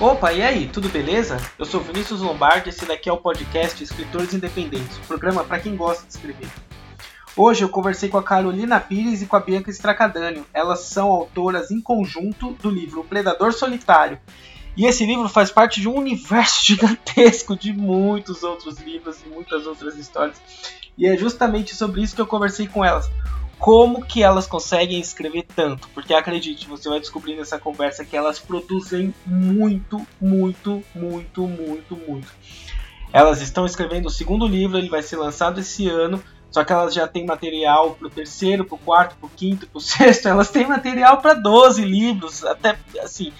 Opa, e aí, tudo beleza? Eu sou Vinícius Lombardi e esse daqui é o podcast Escritores Independentes, um programa para quem gosta de escrever. Hoje eu conversei com a Carolina Pires e com a Bianca Stracadânio. Elas são autoras em conjunto do livro Predador Solitário. E esse livro faz parte de um universo gigantesco de muitos outros livros e muitas outras histórias. E é justamente sobre isso que eu conversei com elas como que elas conseguem escrever tanto, porque acredite, você vai descobrir nessa conversa que elas produzem muito, muito, muito, muito, muito. Elas estão escrevendo o segundo livro, ele vai ser lançado esse ano, só que elas já têm material para o terceiro, para o quarto, para o quinto, para o sexto, elas têm material para 12 livros, até assim,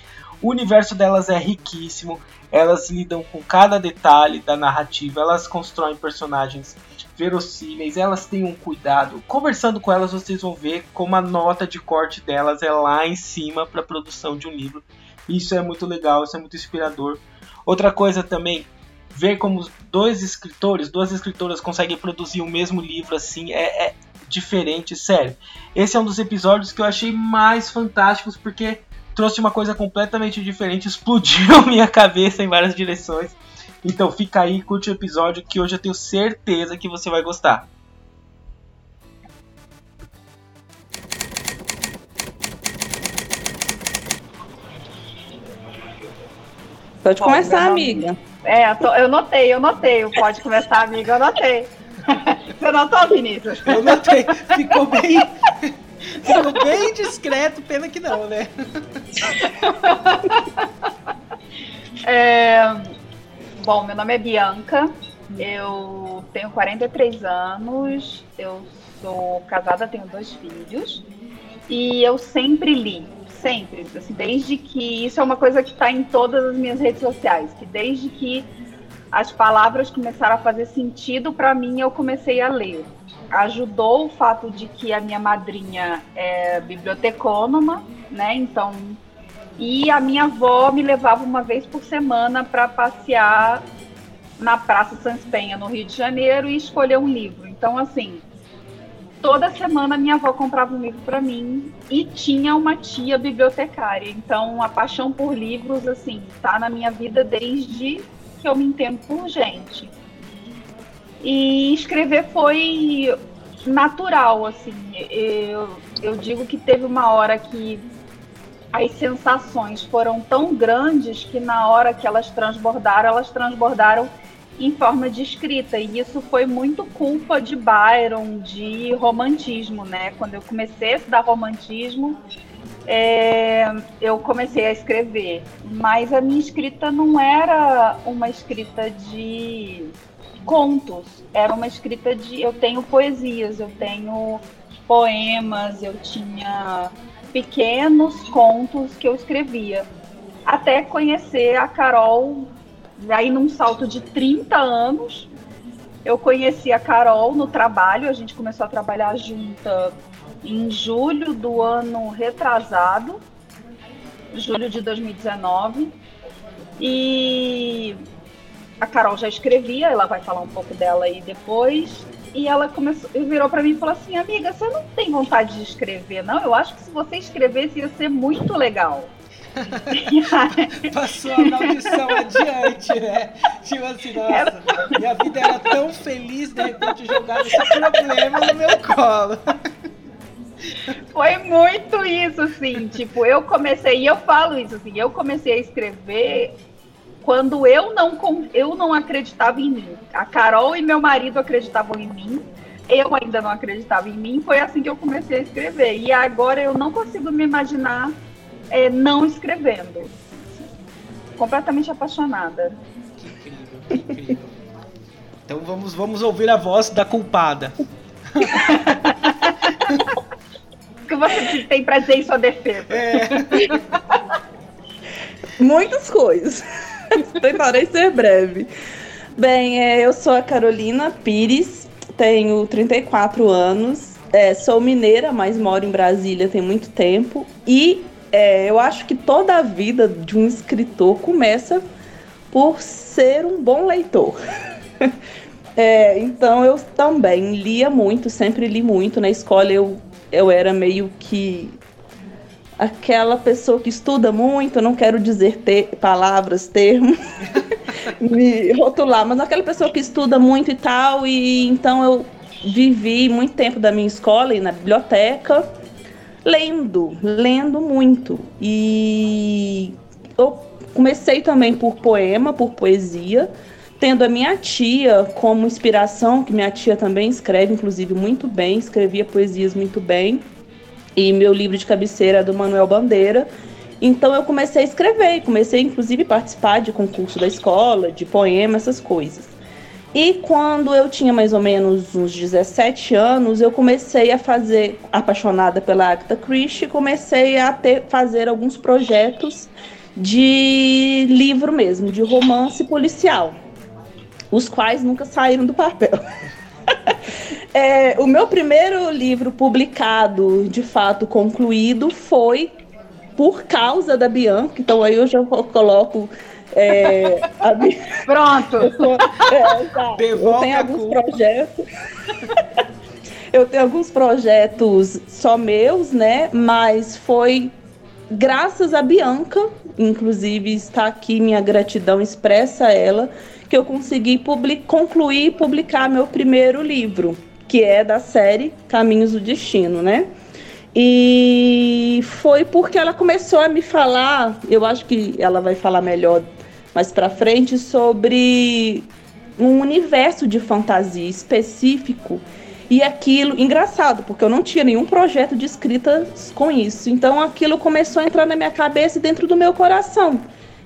o universo delas é riquíssimo, elas lidam com cada detalhe da narrativa, elas constroem personagens verossímeis, elas um cuidado. Conversando com elas, vocês vão ver como a nota de corte delas é lá em cima para a produção de um livro. Isso é muito legal, isso é muito inspirador. Outra coisa também, ver como dois escritores, duas escritoras conseguem produzir o mesmo livro assim é, é diferente, sério. Esse é um dos episódios que eu achei mais fantásticos porque trouxe uma coisa completamente diferente, explodiu minha cabeça em várias direções. Então fica aí, curte o episódio que hoje eu tenho certeza que você vai gostar. Pode Bom, começar, amiga. É, eu notei, eu notei. Pode começar, amiga, eu notei. Você notou, Vinícius? Eu notei. Ficou bem. Ficou bem discreto, pena que não, né? É, Bom, meu nome é Bianca, eu tenho 43 anos, eu sou casada, tenho dois filhos e eu sempre li, sempre, assim, desde que isso é uma coisa que está em todas as minhas redes sociais, que desde que as palavras começaram a fazer sentido para mim, eu comecei a ler. Ajudou o fato de que a minha madrinha é bibliotecônoma, né? Então e a minha avó me levava uma vez por semana para passear na Praça Sans Penha, no Rio de Janeiro, e escolher um livro. Então, assim, toda semana minha avó comprava um livro para mim e tinha uma tia bibliotecária. Então, a paixão por livros, assim, tá na minha vida desde que eu me entendo por gente. E escrever foi natural, assim. Eu, eu digo que teve uma hora que as sensações foram tão grandes que na hora que elas transbordaram, elas transbordaram em forma de escrita. E isso foi muito culpa de Byron, de romantismo, né? Quando eu comecei a estudar romantismo, é, eu comecei a escrever. Mas a minha escrita não era uma escrita de contos, era uma escrita de. Eu tenho poesias, eu tenho poemas, eu tinha pequenos contos que eu escrevia. Até conhecer a Carol, aí num salto de 30 anos, eu conheci a Carol no trabalho, a gente começou a trabalhar junta em julho do ano retrasado, julho de 2019. E a Carol já escrevia, ela vai falar um pouco dela aí depois. E ela começou, virou para mim e falou assim: Amiga, você não tem vontade de escrever, não? Eu acho que se você escrevesse ia ser muito legal. Passou a maldição adiante, né? Tipo assim, nossa, era... minha vida era tão feliz, de repente jogar esse problema no meu colo. Foi muito isso, assim, tipo, eu comecei, e eu falo isso, assim, eu comecei a escrever quando eu não, eu não acreditava em mim. A Carol e meu marido acreditavam em mim, eu ainda não acreditava em mim. Foi assim que eu comecei a escrever. E agora eu não consigo me imaginar é, não escrevendo. Completamente apaixonada. Que incrível, que incrível. Então vamos, vamos ouvir a voz da culpada. o que você tem pra dizer em sua defesa? É. Muitas coisas. Tentarei ser breve. Bem, é, eu sou a Carolina Pires, tenho 34 anos, é, sou mineira, mas moro em Brasília tem muito tempo. E é, eu acho que toda a vida de um escritor começa por ser um bom leitor. É, então eu também lia muito, sempre li muito. Na escola eu, eu era meio que aquela pessoa que estuda muito, não quero dizer palavras, termos, me rotular, mas aquela pessoa que estuda muito e tal, e então eu vivi muito tempo da minha escola e na biblioteca lendo, lendo muito. E eu comecei também por poema, por poesia, tendo a minha tia como inspiração, que minha tia também escreve, inclusive, muito bem, escrevia poesias muito bem. E meu livro de cabeceira é do Manuel Bandeira. Então eu comecei a escrever, comecei inclusive a participar de concurso da escola, de poema, essas coisas. E quando eu tinha mais ou menos uns 17 anos, eu comecei a fazer, apaixonada pela Agatha Christie, comecei a ter, fazer alguns projetos de livro mesmo, de romance policial, os quais nunca saíram do papel. é, o meu primeiro livro publicado, de fato concluído, foi por causa da Bianca. Então aí eu já coloco é, a... Pronto. Eu, tô, é, tá. eu tenho alguns projetos. eu tenho alguns projetos só meus, né? Mas foi graças a Bianca, inclusive está aqui minha gratidão expressa a ela, que eu consegui public concluir e publicar meu primeiro livro, que é da série Caminhos do Destino, né? E foi porque ela começou a me falar, eu acho que ela vai falar melhor mais para frente sobre um universo de fantasia específico e aquilo engraçado porque eu não tinha nenhum projeto de escrita com isso então aquilo começou a entrar na minha cabeça e dentro do meu coração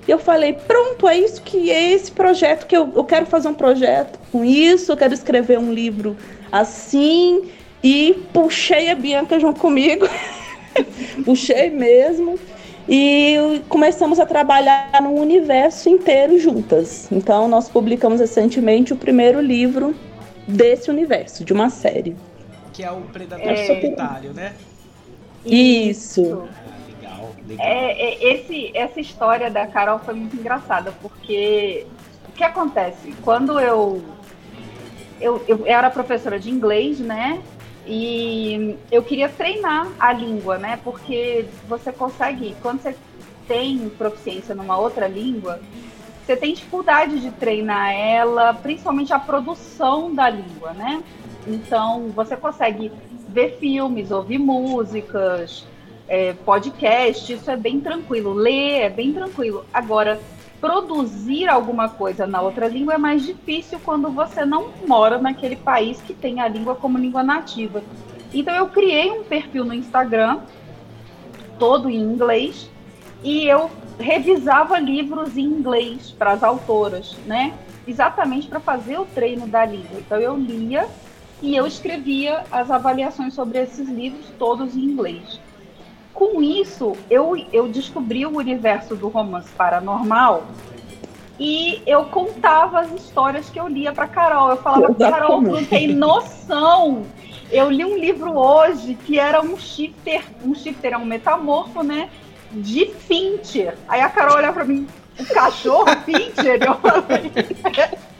eu falei pronto é isso que é esse projeto que eu, eu quero fazer um projeto com isso eu quero escrever um livro assim e puxei a Bianca junto comigo puxei mesmo e começamos a trabalhar no universo inteiro juntas. Então, nós publicamos recentemente o primeiro livro desse universo, de uma série. Que é o Predador é... Solitário, né? Isso. Ah, legal, legal. É, é, esse, essa história da Carol foi muito engraçada, porque o que acontece? Quando eu, eu, eu era professora de inglês, né? E eu queria treinar a língua, né? Porque você consegue, quando você tem proficiência numa outra língua, você tem dificuldade de treinar ela, principalmente a produção da língua, né? Então, você consegue ver filmes, ouvir músicas, é, podcast, isso é bem tranquilo. Ler é bem tranquilo. Agora, produzir alguma coisa na outra língua é mais difícil quando você não mora naquele país que tem a língua como língua nativa. Então eu criei um perfil no Instagram, todo em inglês, e eu revisava livros em inglês para as autoras, né? Exatamente para fazer o treino da língua. Então eu lia e eu escrevia as avaliações sobre esses livros todos em inglês. Com isso, eu, eu descobri o universo do romance paranormal e eu contava as histórias que eu lia para Carol. Eu falava, Carol, tu não tem noção. Eu li um livro hoje que era um shifter, um shifter é um metamorfo, né? De Fincher. Aí a Carol olha para mim, o cachorro Fincher? Eu falei,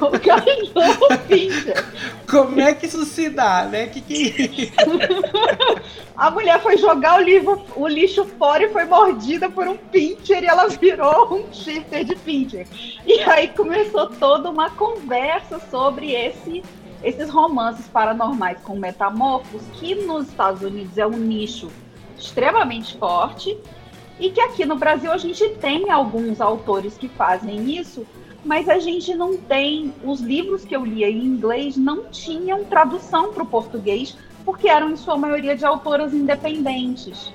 o cachorro Fincher. Como é que isso se dá, né? Que que é A mulher foi jogar o, livro, o lixo fora e foi mordida por um pincher e ela virou um shifter de pincher. E aí começou toda uma conversa sobre esse, esses romances paranormais com metamorfos, que nos Estados Unidos é um nicho extremamente forte e que aqui no Brasil a gente tem alguns autores que fazem isso, mas a gente não tem. Os livros que eu lia em inglês não tinham tradução para o português, porque eram em sua maioria de autoras independentes.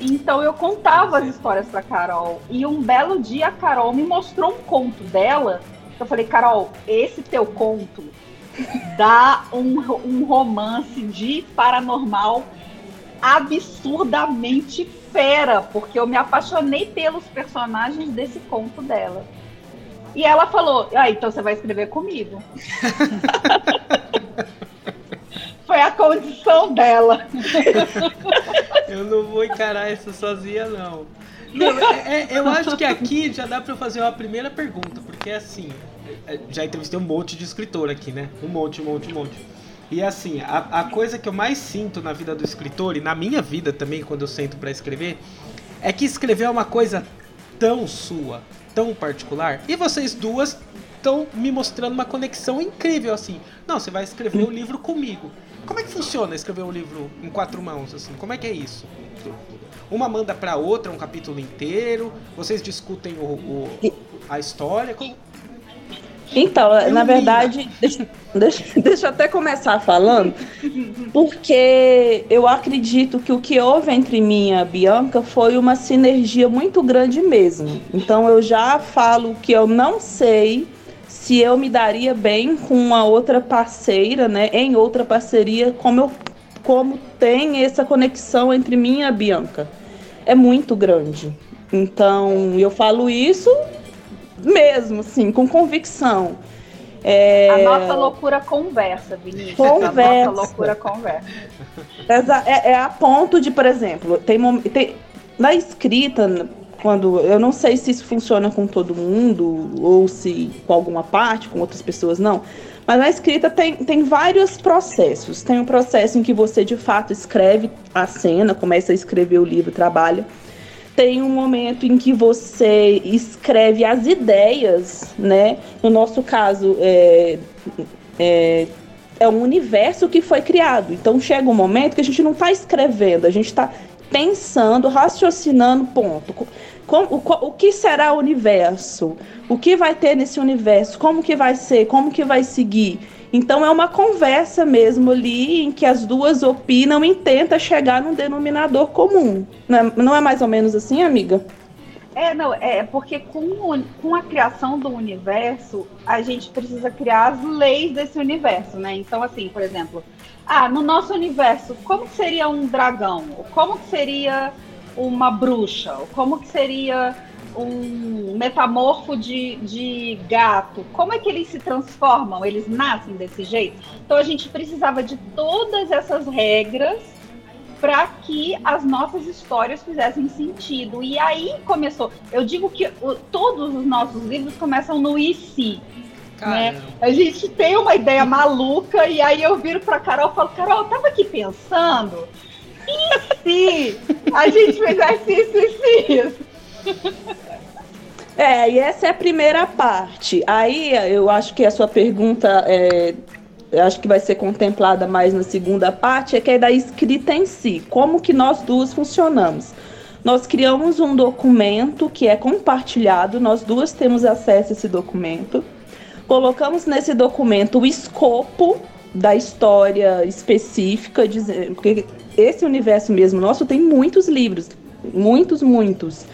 Então eu contava as histórias para Carol. E um belo dia a Carol me mostrou um conto dela. Eu falei, Carol, esse teu conto dá um, um romance de paranormal absurdamente fera, porque eu me apaixonei pelos personagens desse conto dela. E ela falou: Ah, então você vai escrever comigo. Foi a condição dela. eu não vou encarar isso sozinha, não. não é, é, eu acho que aqui já dá para fazer uma primeira pergunta, porque assim, é, já entrevistei um monte de escritor aqui, né? Um monte, um monte, um monte. E assim, a, a coisa que eu mais sinto na vida do escritor, e na minha vida também, quando eu sento para escrever, é que escrever é uma coisa tão sua, tão particular. E vocês duas estão me mostrando uma conexão incrível, assim. Não, você vai escrever o um livro comigo. Como é que funciona escrever um livro em quatro mãos, assim? Como é que é isso? Uma manda para outra um capítulo inteiro? Vocês discutem o, o a história? Como... Então, na verdade, deixa, deixa, deixa eu até começar falando, porque eu acredito que o que houve entre mim e a Bianca foi uma sinergia muito grande mesmo. Então, eu já falo que eu não sei se eu me daria bem com uma outra parceira, né, em outra parceria, como eu como tem essa conexão entre mim e a Bianca. É muito grande. Então, eu falo isso mesmo, sim, com convicção. É... A nossa loucura conversa, Vinícius. Conversa. A nossa loucura conversa. É, é a ponto de, por exemplo, tem, tem na escrita, quando eu não sei se isso funciona com todo mundo ou se com alguma parte, com outras pessoas não. Mas na escrita tem, tem vários processos. Tem um processo em que você de fato escreve a cena, começa a escrever o livro, trabalha tem um momento em que você escreve as ideias, né? No nosso caso, é, é, é um universo que foi criado. Então chega um momento que a gente não está escrevendo, a gente está pensando, raciocinando, ponto. Como, o, o que será o universo? O que vai ter nesse universo? Como que vai ser? Como que vai seguir? Então é uma conversa mesmo ali em que as duas opinam e tenta chegar num denominador comum. Não é, não é mais ou menos assim, amiga? É, não, é porque com, com a criação do universo, a gente precisa criar as leis desse universo, né? Então, assim, por exemplo, ah, no nosso universo, como seria um dragão? Como seria uma bruxa? Como que seria um metamorfo de, de gato, como é que eles se transformam? Eles nascem desse jeito? Então a gente precisava de todas essas regras para que as nossas histórias fizessem sentido. E aí começou. Eu digo que o, todos os nossos livros começam no e se. Né? A gente tem uma ideia maluca e aí eu viro para Carol e falo: Carol, eu tava aqui pensando. E se a gente fizesse isso e isso? É, e essa é a primeira parte. Aí eu acho que a sua pergunta é, acho que vai ser contemplada mais na segunda parte, é que é da escrita em si. Como que nós duas funcionamos? Nós criamos um documento que é compartilhado, nós duas temos acesso a esse documento. Colocamos nesse documento o escopo da história específica, porque esse universo mesmo nosso tem muitos livros, muitos, muitos.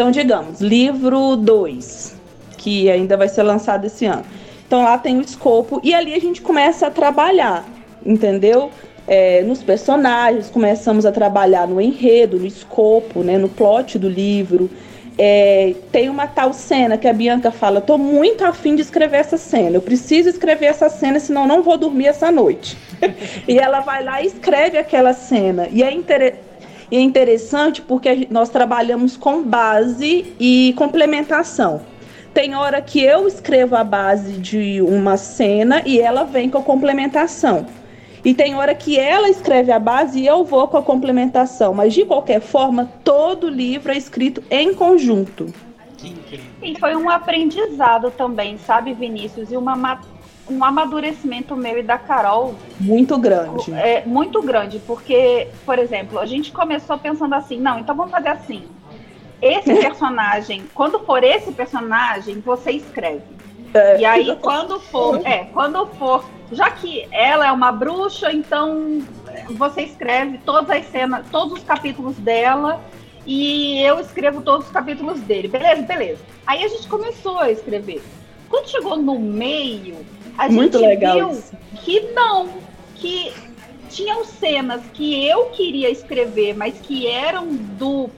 Então, digamos, livro 2, que ainda vai ser lançado esse ano. Então, lá tem o escopo e ali a gente começa a trabalhar, entendeu? É, nos personagens, começamos a trabalhar no enredo, no escopo, né, no plot do livro. É, tem uma tal cena que a Bianca fala: tô muito afim de escrever essa cena, eu preciso escrever essa cena, senão não vou dormir essa noite. e ela vai lá e escreve aquela cena. E é interessante e é interessante porque nós trabalhamos com base e complementação. Tem hora que eu escrevo a base de uma cena e ela vem com a complementação. E tem hora que ela escreve a base e eu vou com a complementação. Mas de qualquer forma, todo livro é escrito em conjunto. E foi um aprendizado também, sabe, Vinícius? E uma um amadurecimento meu e da Carol. Muito grande. É, muito grande, porque, por exemplo, a gente começou pensando assim, não, então vamos fazer assim. Esse personagem, quando for esse personagem, você escreve. É, e aí, quando for, é, quando for, já que ela é uma bruxa, então você escreve todas as cenas, todos os capítulos dela e eu escrevo todos os capítulos dele. Beleza, beleza. Aí a gente começou a escrever. Quando chegou no meio, a Muito gente legal viu isso. que não, que tinham cenas que eu queria escrever, mas que eram do,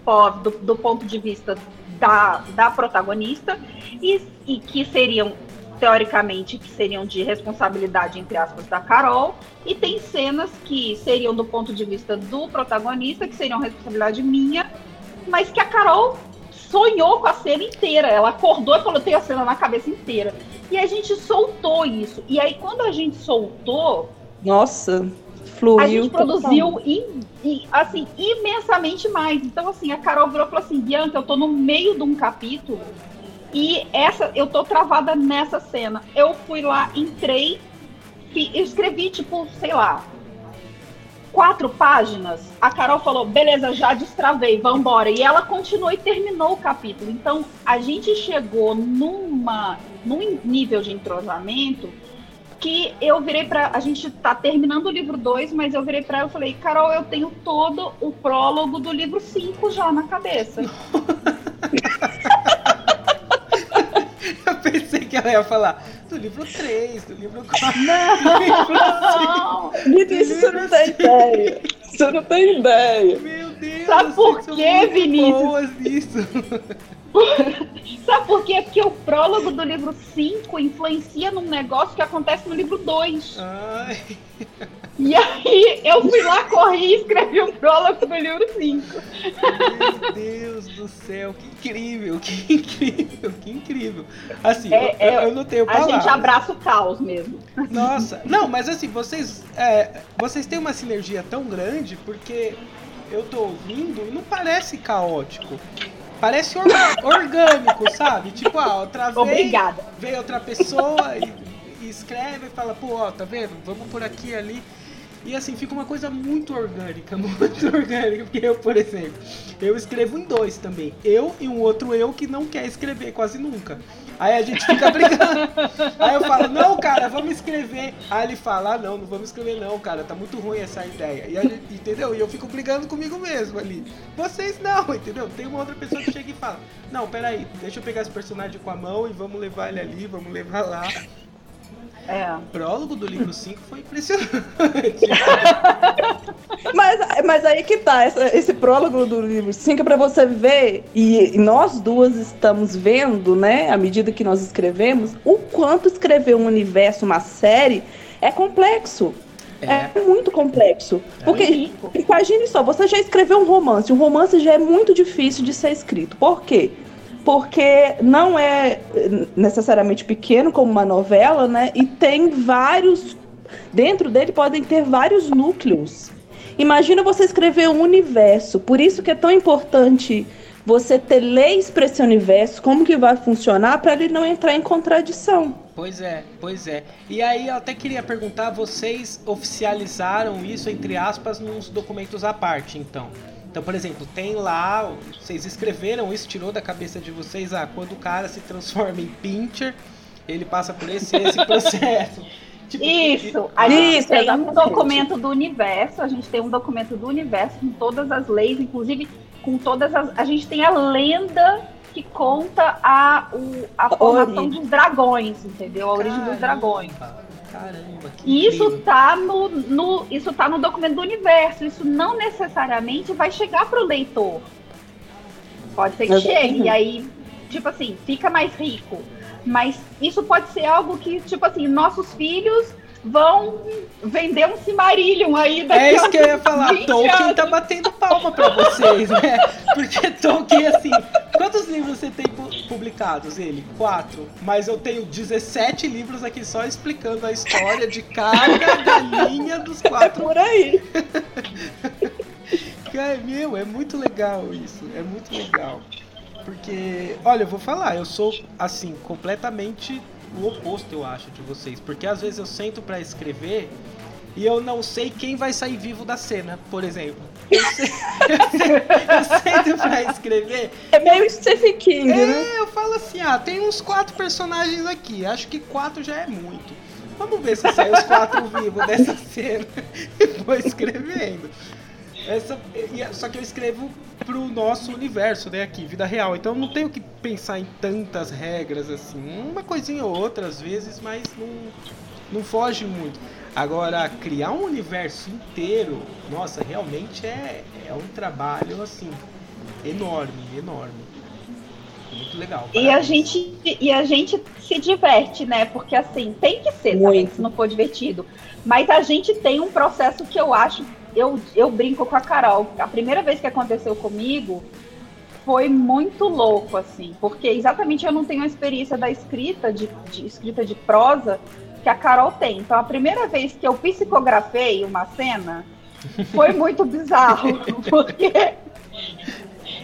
do, do ponto de vista da, da protagonista e, e que seriam teoricamente que seriam de responsabilidade entre aspas da Carol e tem cenas que seriam do ponto de vista do protagonista que seriam responsabilidade minha mas que a Carol sonhou com a cena inteira ela acordou e falou tem a cena na cabeça inteira e a gente soltou isso. E aí, quando a gente soltou, Nossa, fluiu. A gente produziu e, assim, imensamente mais. Então, assim, a Carol virou e falou assim, Bianca, eu tô no meio de um capítulo e essa, eu tô travada nessa cena. Eu fui lá, entrei, escrevi, tipo, sei lá, quatro páginas. A Carol falou, beleza, já destravei, vambora. E ela continuou e terminou o capítulo. Então, a gente chegou numa, num nível de entrosamento que eu virei para a gente tá terminando o livro 2, mas eu virei para ela e falei: "Carol, eu tenho todo o prólogo do livro 5 já na cabeça". que ela ia falar do livro 3, do livro 4. Não! Vinícius, você não tem ideia. Você não tem ideia. Meu Deus! Sabe por quê, Vinícius? Boas nisso. Sabe por quê? Porque o prólogo do livro 5 influencia num negócio que acontece no livro 2. Ai. E aí eu fui lá, corri e escrevi o prólogo do livro 5. Meu Deus do céu, que incrível, que incrível, que incrível. Assim, é, eu, é, eu, não tenho palavras. A gente abraça o caos mesmo. Nossa, não, mas assim, vocês, é, vocês têm uma sinergia tão grande porque eu tô ouvindo e não parece caótico. Parece or orgânico, sabe? Tipo, ah, outra vez Obrigada. vem outra pessoa e, e, escreve e fala, pô, ó, tá vendo? Vamos por aqui ali. E assim, fica uma coisa muito orgânica, muito orgânica. Porque eu, por exemplo, eu escrevo em dois também. Eu e um outro eu que não quer escrever quase nunca. Aí a gente fica brigando. Aí eu falo, não, cara, vamos escrever. Aí ele fala, ah, não, não vamos escrever não, cara, tá muito ruim essa ideia. E entendeu? E eu fico brigando comigo mesmo ali. Vocês não, entendeu? Tem uma outra pessoa que chega e fala, não, peraí, deixa eu pegar esse personagem com a mão e vamos levar ele ali, vamos levar lá. É. O prólogo do livro 5 foi impressionante. mas, mas aí que tá, essa, esse prólogo do livro 5 é pra você ver, e, e, nós duas estamos vendo, né, à medida que nós escrevemos, o quanto escrever um universo, uma série, é complexo. É, é muito complexo. É porque, imagine só, você já escreveu um romance. Um romance já é muito difícil de ser escrito. Por quê? Porque não é necessariamente pequeno como uma novela, né? E tem vários. Dentro dele podem ter vários núcleos. Imagina você escrever um universo. Por isso que é tão importante você ter leis para esse universo, como que vai funcionar para ele não entrar em contradição. Pois é, pois é. E aí eu até queria perguntar, vocês oficializaram isso entre aspas nos documentos à parte, então? Então, por exemplo, tem lá, vocês escreveram isso, tirou da cabeça de vocês, ah, quando o cara se transforma em pincher, ele passa por esse esse processo. Tipo, isso, a gente isso, tem um documento do universo, a gente tem um documento do universo com todas as leis, inclusive com todas as. A gente tem a lenda que conta a, o, a formação dos dragões, entendeu? A origem Caramba. dos dragões. Caramba, que isso tá no, no, isso tá no documento do universo. Isso não necessariamente vai chegar pro leitor. Pode ser que chegue. E aí, tipo assim, fica mais rico. Mas isso pode ser algo que, tipo assim, nossos filhos vão vender um Cimarillion aí daqui É isso que eu ia falar. Tolkien anos. tá batendo palma pra vocês, né? Porque Tolkien, assim, quantos livros você tem publicados? Ele? Quatro. Mas eu tenho 17 livros aqui só explicando a história de cada galinha dos quatro. É por aí. Cara, meu, é muito legal isso. É muito legal. Porque, olha, eu vou falar, eu sou, assim, completamente o oposto, eu acho, de vocês. Porque às vezes eu sento para escrever e eu não sei quem vai sair vivo da cena, por exemplo. Eu, sei, eu, sento pra escrever. É meio Stephen King, é, né? eu falo assim, ah, tem uns quatro personagens aqui. Acho que quatro já é muito. Vamos ver se sai os quatro vivos dessa cena e vou escrevendo. Essa, só que eu escrevo pro nosso universo, né, aqui, vida real. Então eu não tenho que pensar em tantas regras assim. Uma coisinha ou outra às vezes, mas não, não foge muito. Agora, criar um universo inteiro, nossa, realmente é, é um trabalho assim enorme, enorme. Muito legal. E a, gente, e a gente se diverte, né? Porque assim, tem que ser também, se não for divertido. Mas a gente tem um processo que eu acho eu, eu brinco com a Carol. A primeira vez que aconteceu comigo foi muito louco, assim, porque exatamente eu não tenho a experiência da escrita, de, de escrita de prosa, que a Carol tem. Então, a primeira vez que eu psicografei uma cena foi muito bizarro, porque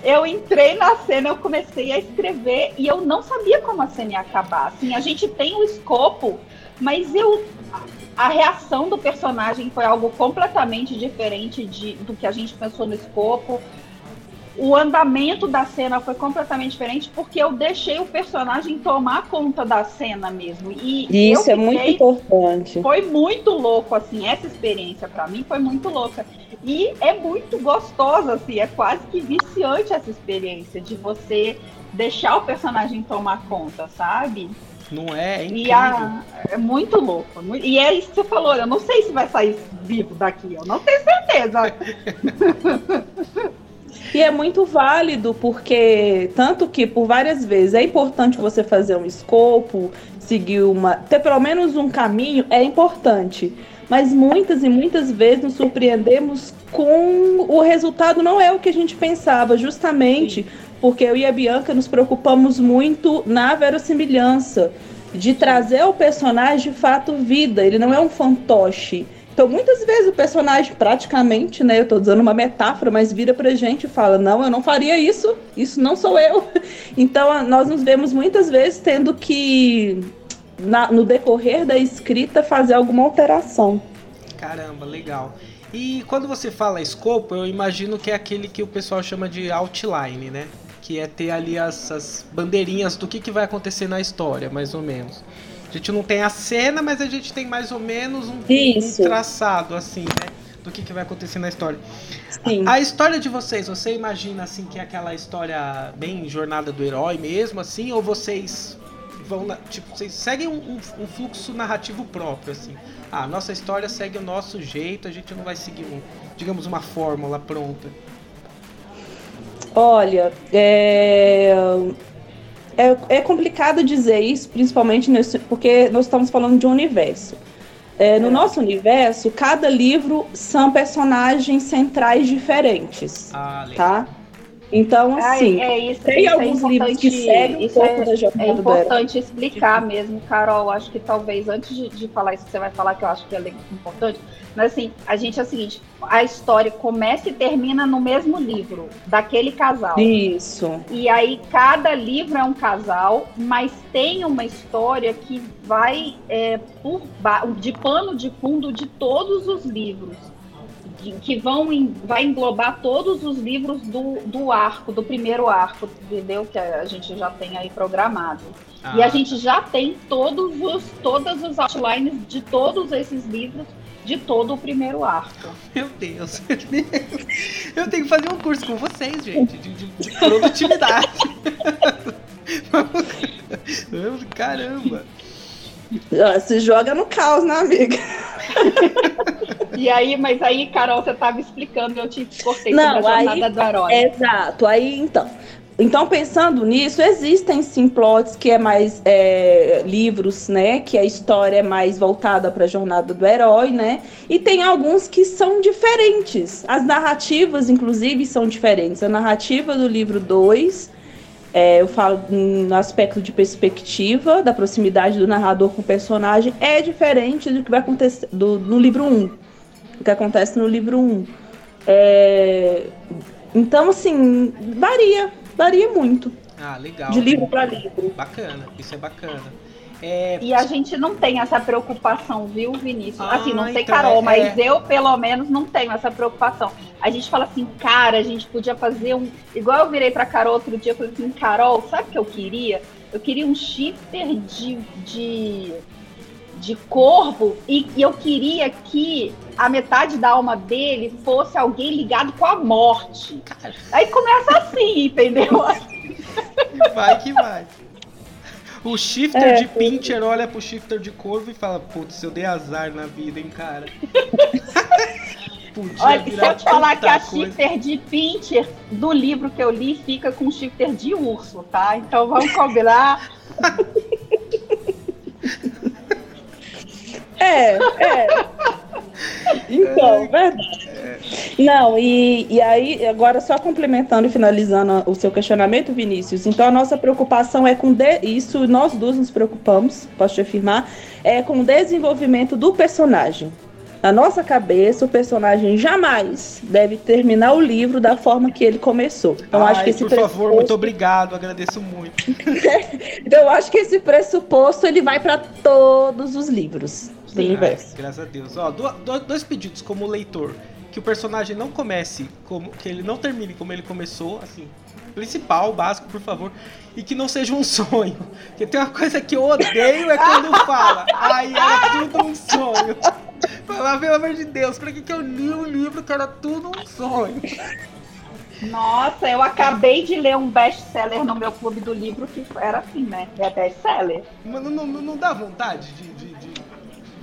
eu entrei na cena, eu comecei a escrever e eu não sabia como a cena ia acabar. Assim, a gente tem o escopo, mas eu a reação do personagem foi algo completamente diferente de, do que a gente pensou no escopo o andamento da cena foi completamente diferente porque eu deixei o personagem tomar conta da cena mesmo. E isso fiquei, é muito importante. Foi muito louco, assim, essa experiência para mim foi muito louca. E é muito gostosa, assim, é quase que viciante essa experiência de você deixar o personagem tomar conta, sabe? Não é? É incrível. A, é muito louco. E é isso que você falou. Eu não sei se vai sair vivo daqui. Eu não tenho certeza. E é muito válido, porque tanto que por várias vezes é importante você fazer um escopo, seguir uma. ter pelo menos um caminho, é importante. Mas muitas e muitas vezes nos surpreendemos com o resultado não é o que a gente pensava, justamente Sim. Porque eu e a Bianca nos preocupamos muito na verossimilhança, de trazer o personagem de fato vida. Ele não é um fantoche então, muitas vezes o personagem, praticamente, né? Eu tô usando uma metáfora, mas vira pra gente e fala: Não, eu não faria isso, isso não sou eu. Então, nós nos vemos muitas vezes tendo que, na, no decorrer da escrita, fazer alguma alteração. Caramba, legal. E quando você fala escopo, eu imagino que é aquele que o pessoal chama de outline, né? Que é ter ali as, as bandeirinhas do que, que vai acontecer na história, mais ou menos. A gente não tem a cena, mas a gente tem mais ou menos um, um traçado, assim, né? Do que, que vai acontecer na história. A, a, história de vocês, você imagina, assim, que é aquela história bem jornada do herói mesmo, assim? Ou vocês vão, na, tipo, vocês seguem um, um, um, fluxo narrativo próprio, assim? Ah, nossa história segue o nosso jeito, a gente não vai seguir, um, digamos, uma fórmula pronta. Olha, é é, é complicado dizer isso, principalmente nesse, porque nós estamos falando de um universo. É, no é. nosso universo, cada livro são personagens centrais diferentes, ah, tá? Então, assim, é, isso, tem isso é alguns é livros que seguem um pouco é, da jornada É importante explicar mesmo, Carol. Acho que talvez antes de, de, falar isso que você vai falar, que eu acho que é importante, mas assim, a gente é o seguinte: a história começa e termina no mesmo livro daquele casal. Isso. E aí cada livro é um casal, mas tem uma história que vai é, por, de pano de fundo de todos os livros que vão em, vai englobar todos os livros do, do arco, do primeiro arco, entendeu? Que a gente já tem aí programado. Ah. E a gente já tem todos os, todas os outlines de todos esses livros de todo o primeiro arco. Meu Deus. Eu tenho que fazer um curso com vocês, gente, de, de, de produtividade. Caramba. Se joga no caos, né, amiga? e aí, mas aí, Carol, você estava explicando, eu te cortei Não, sobre a jornada aí, do herói. Exato, aí então. Então, pensando nisso, existem sim plots que é mais é, livros, né? Que a história é mais voltada para a jornada do herói, né? E tem alguns que são diferentes. As narrativas, inclusive, são diferentes. A narrativa do livro 2 é, eu falo no aspecto de perspectiva, da proximidade do narrador com o personagem, é diferente do que vai acontecer do, no livro 1. Um, o que acontece no livro 1. Um. É, então, assim, varia, varia muito. Ah, legal. De livro para livro. Bacana, isso é bacana. É... E a gente não tem essa preocupação, viu, Vinícius? Ah, assim, não sei então Carol, é... mas eu, pelo menos, não tenho essa preocupação. A gente fala assim, cara, a gente podia fazer um. Igual eu virei pra Carol outro dia, falei assim, Carol, sabe o que eu queria? Eu queria um shifter de, de, de corvo e, e eu queria que a metade da alma dele fosse alguém ligado com a morte. Aí começa assim, entendeu? Vai que vai. O shifter é, de Pincher olha pro shifter de corvo e fala: Putz, eu dei azar na vida, hein, cara. Olha, se eu te falar que a coisa. shifter de Pincher do livro que eu li fica com shifter de urso, tá? Então vamos combinar. é, é. Então, é, verdade. É. Não, e, e aí, agora só complementando e finalizando o seu questionamento, Vinícius, então a nossa preocupação é com de, isso, nós duas nos preocupamos, posso te afirmar, é com o desenvolvimento do personagem. Na nossa cabeça, o personagem jamais deve terminar o livro da forma que ele começou. Então, Ai, acho que esse por pressuposto... favor, muito obrigado, agradeço muito. então, eu acho que esse pressuposto ele vai para todos os livros do universo. graças a Deus. Ó, dois pedidos como leitor que o personagem não comece como que ele não termine como ele começou, assim, principal, básico, por favor, e que não seja um sonho. Porque tem uma coisa que eu odeio é quando fala, aí era tudo um sonho. Falar, pelo amor de Deus, pra que, que eu li um livro que era tudo um sonho? Nossa, eu acabei de ler um best-seller no meu clube do livro que era assim, né? É best-seller. Mas não, não, não dá vontade de, de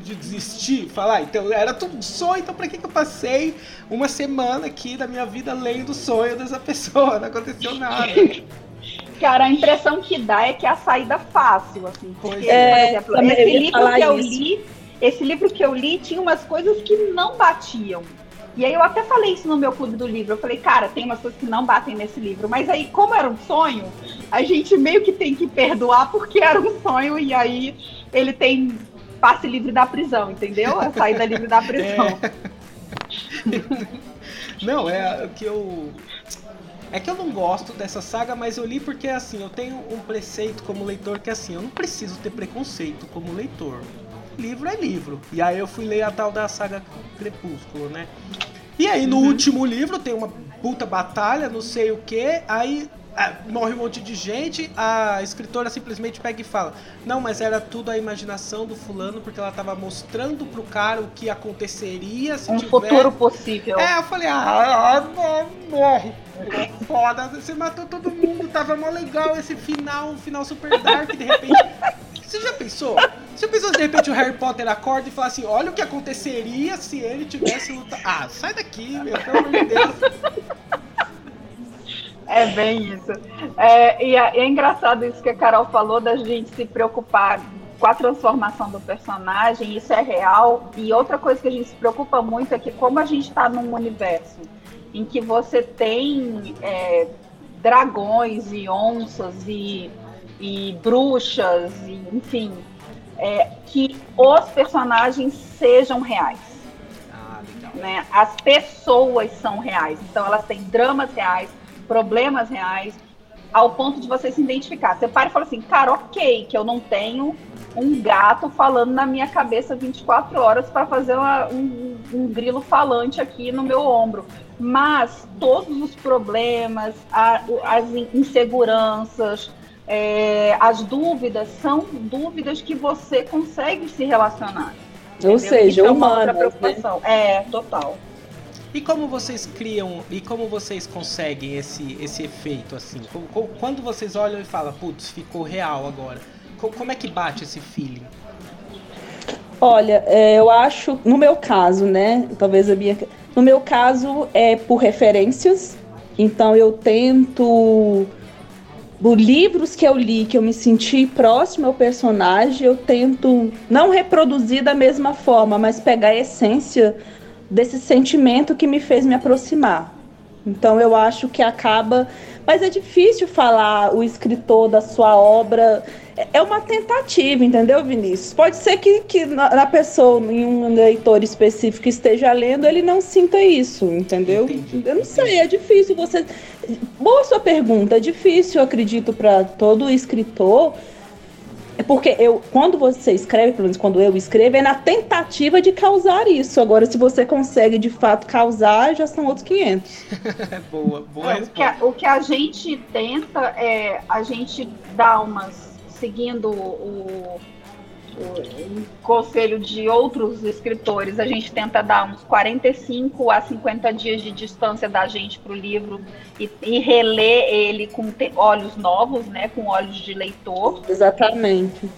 de desistir, falar, então era tudo sonho, então pra que, que eu passei uma semana aqui da minha vida lendo o sonho dessa pessoa? Não aconteceu nada. Cara, a impressão que dá é que é a saída fácil, assim, porque, é, por exemplo, esse livro que eu isso. li, esse livro que eu li tinha umas coisas que não batiam. E aí eu até falei isso no meu clube do livro. Eu falei, cara, tem umas coisas que não batem nesse livro. Mas aí, como era um sonho, a gente meio que tem que perdoar porque era um sonho e aí ele tem passe livre da prisão, entendeu? A saída livre da prisão. É. Não, é o que eu. É que eu não gosto dessa saga, mas eu li porque assim, eu tenho um preceito como leitor que é assim, eu não preciso ter preconceito como leitor. Livro é livro. E aí eu fui ler a tal da saga Crepúsculo, né? E aí no uhum. último livro tem uma puta batalha, não sei o que, aí morre um monte de gente, a escritora simplesmente pega e fala: Não, mas era tudo a imaginação do fulano, porque ela estava mostrando pro cara o que aconteceria se um tiver... futuro possível. É, eu falei: Ah, não, morre. Foda, você matou todo mundo, tava mó legal esse final, um final super dark, de repente. Você já pensou? Você pensou se de repente o Harry Potter acorda e fala assim: Olha o que aconteceria se ele tivesse lutado. Ah, sai daqui, meu, pelo amor de Deus. É bem isso. É, e é, é, engraçado isso que a Carol falou da gente se preocupar com a transformação do personagem, isso é real. E outra coisa que a gente se preocupa muito é que como a gente está num universo em que você tem é, dragões e onças e, e bruxas, e, enfim, é, que os personagens sejam reais. Ah, né? As pessoas são reais, então elas têm dramas reais, problemas reais, ao ponto de você se identificar. Você para e fala assim, cara, ok, que eu não tenho um gato falando na minha cabeça 24 horas para fazer uma, um, um, grilo falante aqui no meu ombro. Mas todos os problemas, a, as inseguranças, é, as dúvidas são dúvidas que você consegue se relacionar. Ou entendeu? seja, Isso humanas, é uma outra né? preocupação. Né? É, total. E como vocês criam e como vocês conseguem esse, esse efeito assim? Quando vocês olham e falam, putz, ficou real agora. Como é que bate esse feeling? Olha, é, eu acho, no meu caso, né? Talvez a minha. No meu caso, é por referências. Então eu tento. Os livros que eu li, que eu me senti próximo ao personagem, eu tento não reproduzir da mesma forma, mas pegar a essência desse sentimento que me fez me aproximar. Então eu acho que acaba. Mas é difícil falar o escritor da sua obra. É uma tentativa, entendeu, Vinícius? Pode ser que, que na pessoa, em um leitor específico esteja lendo, ele não sinta isso, entendeu? Entendi, eu não sei, é difícil você. Boa sua pergunta, é difícil, eu acredito, para todo escritor é porque eu, quando você escreve, pelo menos quando eu escrevo, é na tentativa de causar isso. Agora, se você consegue de fato causar, já são outros 500. boa, boa é, o, que a, o que a gente tenta é a gente dar umas. Seguindo o, um conselho de outros escritores, a gente tenta dar uns 45 a 50 dias de distância da gente para o livro e, e, reler ele com olhos novos, né, com olhos de leitor. Exatamente.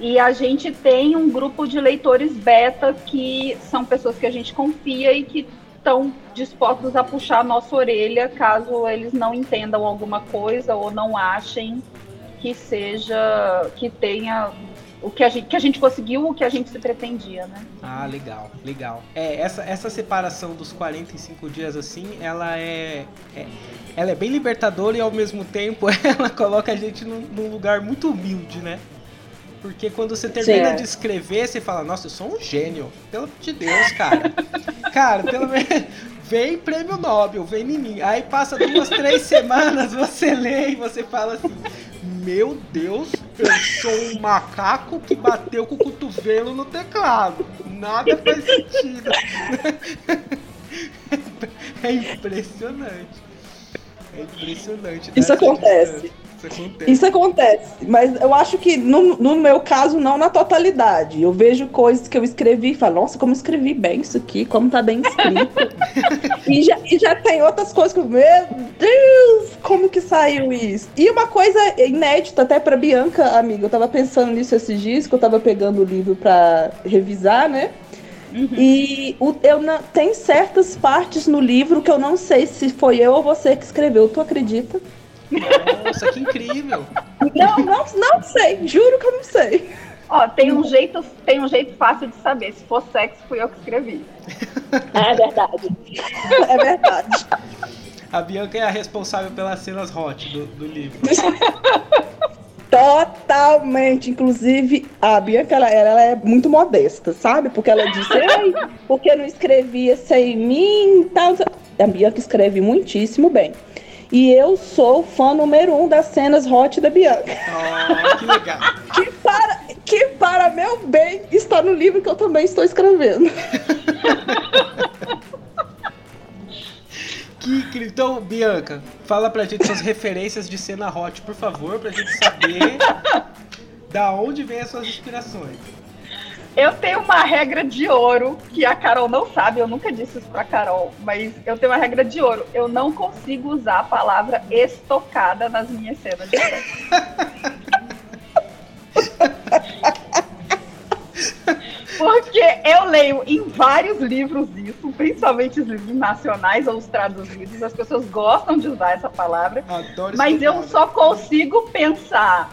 E a gente tem um grupo de leitores beta que são pessoas que a gente confia e que estão dispostos a puxar a nossa orelha caso eles não entendam alguma coisa ou não achem que seja que tenha o que a gente, que a gente conseguiu, o que a gente se pretendia, né? Ah, legal, legal. É, essa, essa separação dos 45 dias assim, ela é, é ela é bem libertadora e ao mesmo tempo ela coloca a gente num, num lugar muito humilde, né? Porque quando você termina é. de escrever, você fala, nossa, eu sou um gênio. Pelo amor de Deus, cara. cara, pelo menos. Vem prêmio Nobel, vem em mim. Aí passa duas, três semanas, você lê e você fala assim: Meu Deus, eu sou um macaco que bateu com o cotovelo no teclado. Nada faz sentido. é impressionante. É impressionante. Isso acontece. Isso acontece. Isso acontece, mas eu acho que no, no, meu caso, não na totalidade. Eu vejo coisas que eu escrevi e falo, nossa, como escrevi bem isso aqui, como tá bem escrito. e, já, e já tem outras coisas que eu, meu Deus, como que saiu isso? E uma coisa inédita até pra Bianca, amiga, eu tava pensando nisso esses dias, que eu tava pegando o livro pra revisar, né? Uhum. E o, eu não, tem certas partes no livro que eu não sei se foi eu ou você que escreveu. Tu acredita? Nossa, que incrível! Não, não, não sei, juro que eu não sei. Ó, tem um jeito, tem um jeito fácil de saber. Se for sexo, fui eu que escrevi. É verdade. É verdade. A Bianca é a responsável pelas cenas hot do, do livro. Totalmente. Inclusive, a Bianca, ela, ela, é muito modesta, sabe? Porque ela disse, ai, porque não escrevia sem mim e tal. A Bianca escreve muitíssimo bem. E eu sou fã número um das cenas hot da Bianca. Oh, que legal. que, para, que, para meu bem, está no livro que eu também estou escrevendo. que. Então, Bianca, fala pra gente suas referências de cena hot, por favor, pra gente saber da onde vem as suas inspirações. Eu tenho uma regra de ouro que a Carol não sabe, eu nunca disse isso pra Carol, mas eu tenho uma regra de ouro. Eu não consigo usar a palavra estocada nas minhas cenas de sexo. Porque eu leio em vários livros isso, principalmente os livros nacionais ou os traduzidos, as pessoas gostam de usar essa palavra, Adoro mas eu só consigo pensar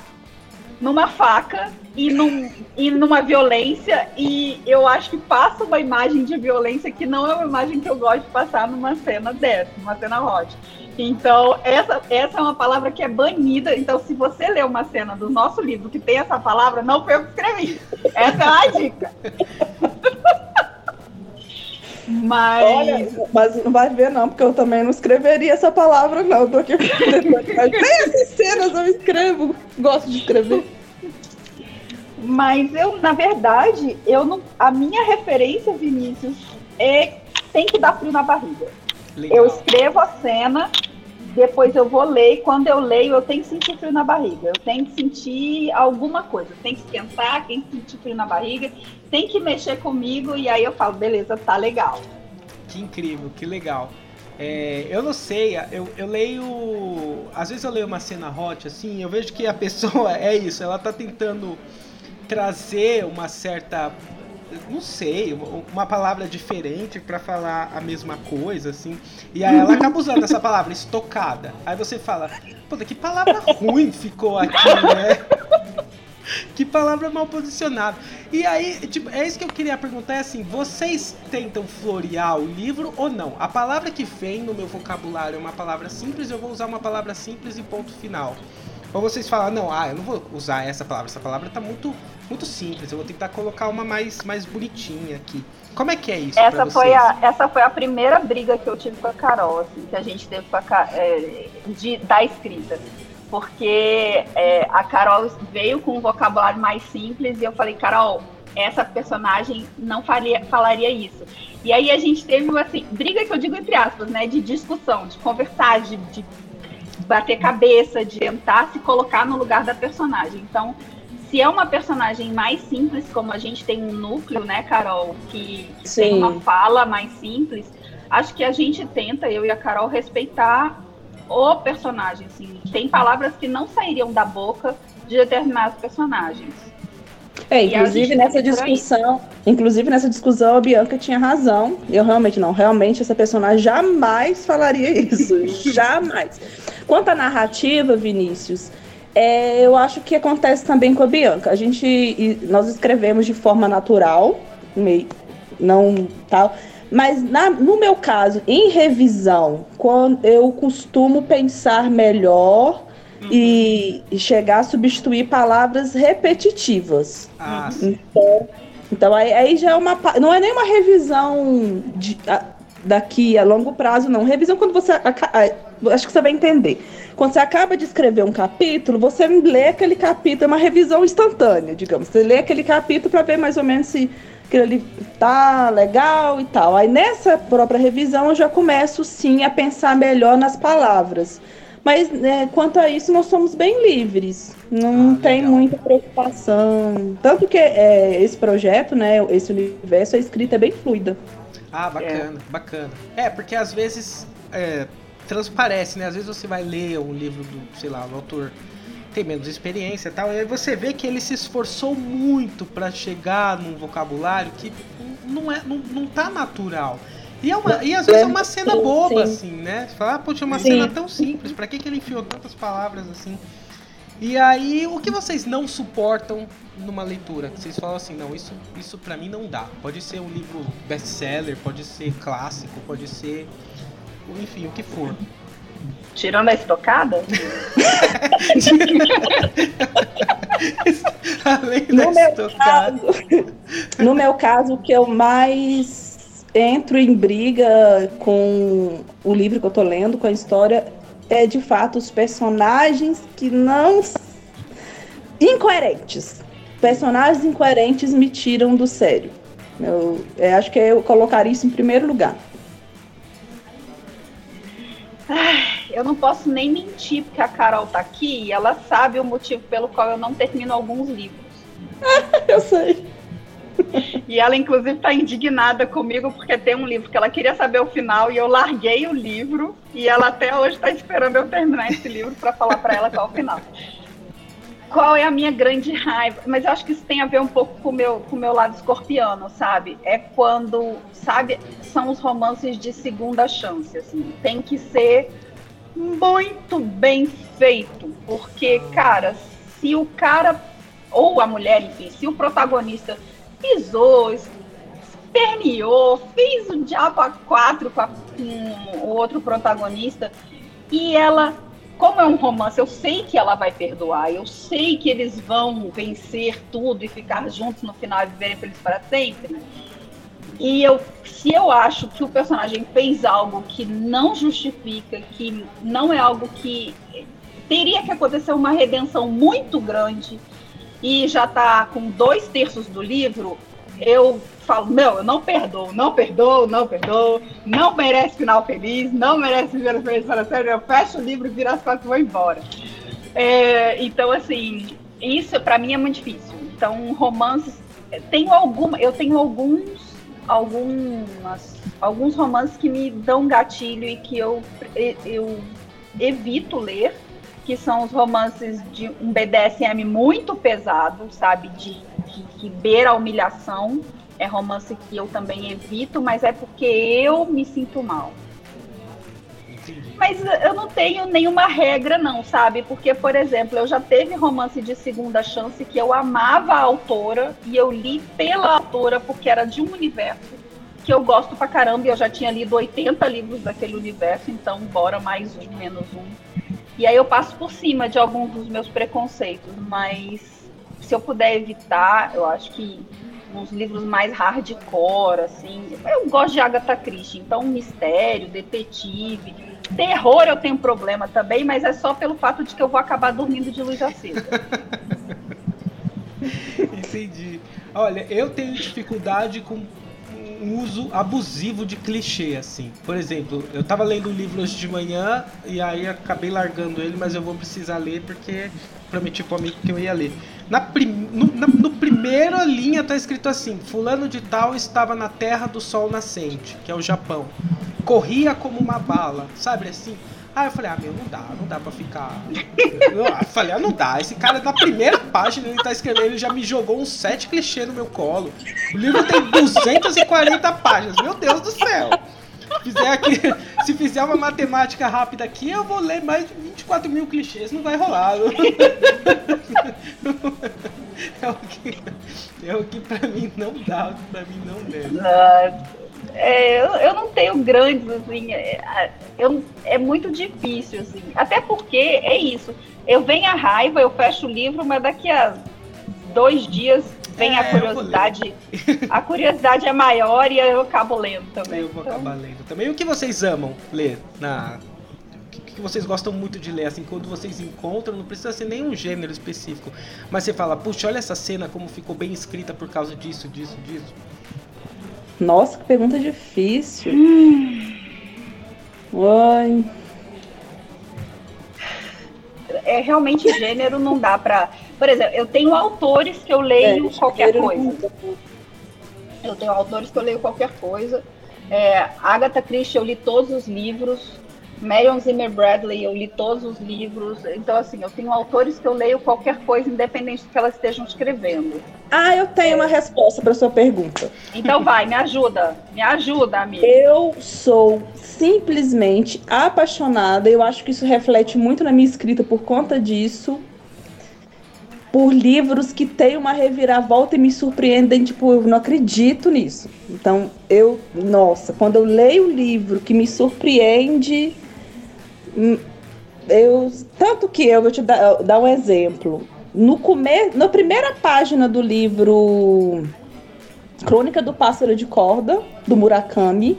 numa faca e, num, e numa violência, e eu acho que passa uma imagem de violência que não é uma imagem que eu gosto de passar numa cena dessa, numa cena hot. Então, essa, essa é uma palavra que é banida. Então, se você ler uma cena do nosso livro que tem essa palavra, não foi eu que escrevi. Essa é a dica. Mas... Olha, mas não vai ver, não, porque eu também não escreveria essa palavra, não. Eu tô aqui nem essas cenas eu escrevo, gosto de escrever. Mas eu, na verdade, eu não. A minha referência, Vinícius, é tem que dar frio na barriga. Legal. Eu escrevo a cena, depois eu vou ler, e quando eu leio, eu tenho que sentir frio na barriga. Eu tenho que sentir alguma coisa. Tem que esquentar, tem que sentir frio na barriga, tem que mexer comigo, e aí eu falo, beleza, tá legal. Que incrível, que legal. É, eu não sei, eu, eu leio. Às vezes eu leio uma cena hot, assim, eu vejo que a pessoa é isso, ela tá tentando trazer uma certa não sei, uma palavra diferente para falar a mesma coisa, assim. E aí ela acaba usando essa palavra, estocada. Aí você fala, puta, que palavra ruim ficou aqui, né? que palavra mal posicionada. E aí, tipo, é isso que eu queria perguntar, é assim, vocês tentam florear o livro ou não? A palavra que vem no meu vocabulário é uma palavra simples, eu vou usar uma palavra simples e ponto final. Ou vocês falam, não, ah, eu não vou usar essa palavra, essa palavra tá muito, muito simples, eu vou tentar colocar uma mais, mais bonitinha aqui. Como é que é isso? Essa foi, a, essa foi a primeira briga que eu tive com a Carol, assim, que a gente teve com a, é, de, da escrita. Porque é, a Carol veio com um vocabulário mais simples e eu falei, Carol, essa personagem não faria, falaria isso. E aí a gente teve, assim, briga que eu digo entre aspas, né? De discussão, de conversar, de, de bater cabeça, de tentar se colocar no lugar da personagem. Então, se é uma personagem mais simples, como a gente tem um núcleo, né, Carol, que tem uma fala mais simples, acho que a gente tenta, eu e a Carol, respeitar o personagem. Assim. Tem palavras que não sairiam da boca de determinados personagens. É, inclusive nessa discussão, inclusive nessa discussão a Bianca tinha razão. Eu realmente não, realmente essa personagem jamais falaria isso, jamais. Quanto à narrativa, Vinícius, É, eu acho que acontece também com a Bianca. A gente, nós escrevemos de forma natural, meio, não tal. Mas na, no meu caso, em revisão, quando eu costumo pensar melhor uhum. e, e, chegar a substituir palavras repetitivas. Ah, então, então aí, aí, já é uma. Não é nem uma revisão de, a, daqui a longo prazo, não. Revisão quando você. A, a, acho que você vai entender. Quando você acaba de escrever um capítulo, você lê aquele capítulo, é uma revisão instantânea, digamos. Você lê aquele capítulo para ver mais ou menos se aquilo ali tá legal e tal. Aí nessa própria revisão eu já começo sim a pensar melhor nas palavras. Mas né, quanto a isso, nós somos bem livres. Não ah, tem muita preocupação. Tanto que é, esse projeto, né, esse universo, a escrita é bem fluida. Ah, bacana, é. bacana. É, porque às vezes é, transparece, né? Às vezes você vai ler um livro do, sei lá, do autor tem menos experiência e tal, e aí você vê que ele se esforçou muito para chegar num vocabulário que não, é, não, não tá natural. E, é uma, e às vezes é uma cena boba, assim, né? Você fala, ah, poxa, é uma cena tão simples, pra que, que ele enfiou tantas palavras assim? E aí, o que vocês não suportam numa leitura? Vocês falam assim, não, isso, isso pra mim não dá. Pode ser um livro best-seller, pode ser clássico, pode ser, enfim, o que for. Tirando a estocada? Além da no estocada. Meu caso, no meu caso, o que eu mais entro em briga com o livro que eu tô lendo, com a história, é de fato os personagens que não. incoerentes. Personagens incoerentes me tiram do sério. Eu, eu acho que eu colocaria isso em primeiro lugar. Ai, eu não posso nem mentir, porque a Carol tá aqui e ela sabe o motivo pelo qual eu não termino alguns livros. eu sei. E ela, inclusive, está indignada comigo porque tem um livro que ela queria saber o final e eu larguei o livro e ela até hoje está esperando eu terminar esse livro para falar para ela qual é o final. Qual é a minha grande raiva? Mas eu acho que isso tem a ver um pouco com o meu, com o meu lado escorpiano, sabe? É quando, sabe, são os romances de segunda chance, assim. Tem que ser muito bem feito, porque, cara, se o cara ou a mulher, enfim, se o protagonista pisou, esperneou, fez o diabo a quatro com, a, com o outro protagonista e ela como é um romance, eu sei que ela vai perdoar, eu sei que eles vão vencer tudo e ficar juntos no final e viverem felizes para sempre. E eu, se eu acho que o personagem fez algo que não justifica, que não é algo que teria que acontecer uma redenção muito grande e já está com dois terços do livro, eu falo, não, eu não perdoo, não perdoo, não perdoo, não merece final feliz, não merece viver feliz para sempre, eu fecho o livro, viro as costas e vou embora. É, então, assim, isso para mim é muito difícil. Então, romances, tenho alguma, eu tenho alguns, algumas, alguns romances que me dão gatilho e que eu, eu evito ler, que são os romances de um BDSM muito pesado, sabe, de, de que beira a humilhação é romance que eu também evito, mas é porque eu me sinto mal. Mas eu não tenho nenhuma regra, não, sabe? Porque, por exemplo, eu já teve romance de segunda chance que eu amava a autora e eu li pela autora porque era de um universo que eu gosto pra caramba e eu já tinha lido 80 livros daquele universo, então bora mais um, menos um. E aí eu passo por cima de alguns dos meus preconceitos, mas se eu puder evitar, eu acho que uns livros mais hardcore, assim. Eu gosto de Agatha Christie, então mistério, detetive, terror eu tenho problema também, mas é só pelo fato de que eu vou acabar dormindo de luz acesa. Entendi. Olha, eu tenho dificuldade com um uso abusivo de clichê, assim. Por exemplo, eu tava lendo um livro hoje de manhã e aí acabei largando ele, mas eu vou precisar ler porque prometi pro amigo que eu ia ler. Na prim, no, na no primeira linha tá escrito assim: Fulano de Tal estava na terra do sol nascente, que é o Japão. Corria como uma bala, sabe assim? Aí eu falei, ah, meu, não dá, não dá pra ficar. Eu falei, ah, não dá. Esse cara na primeira página ele tá escrevendo, ele já me jogou uns sete clichês no meu colo. O livro tem 240 páginas, meu Deus do céu. Fizer, aqui, se fizer uma matemática rápida aqui, eu vou ler mais de 20 4 mil clichês não vai rolar. é o que, é o que pra mim não dá, pra mim não deve. É, eu, eu não tenho grandes, assim, é, eu, é muito difícil, assim. Até porque é isso. Eu venho a raiva, eu fecho o livro, mas daqui a dois dias vem é, a curiosidade. A curiosidade é maior e eu acabo lendo também. Eu vou então... acabar lendo também. E o que vocês amam ler na. Que vocês gostam muito de ler, assim, quando vocês encontram, não precisa ser nenhum gênero específico, mas você fala, puxa, olha essa cena como ficou bem escrita por causa disso, disso, disso. Nossa, que pergunta difícil. Hum. Ai. É realmente gênero não dá pra. Por exemplo, eu tenho autores que eu leio é, qualquer coisa. Eu tenho autores que eu leio qualquer coisa. É, Agatha Christie, eu li todos os livros. Marion Zimmer Bradley, eu li todos os livros. Então, assim, eu tenho autores que eu leio qualquer coisa, independente do que elas estejam escrevendo. Ah, eu tenho uma resposta para sua pergunta. Então vai, me ajuda. Me ajuda, amiga. Eu sou simplesmente apaixonada. Eu acho que isso reflete muito na minha escrita por conta disso. Por livros que têm uma reviravolta e me surpreendem, tipo, eu não acredito nisso. Então, eu, nossa, quando eu leio um livro que me surpreende, eu, tanto que eu vou te dar, dar um exemplo. No come, na primeira página do livro Crônica do Pássaro de Corda, do Murakami,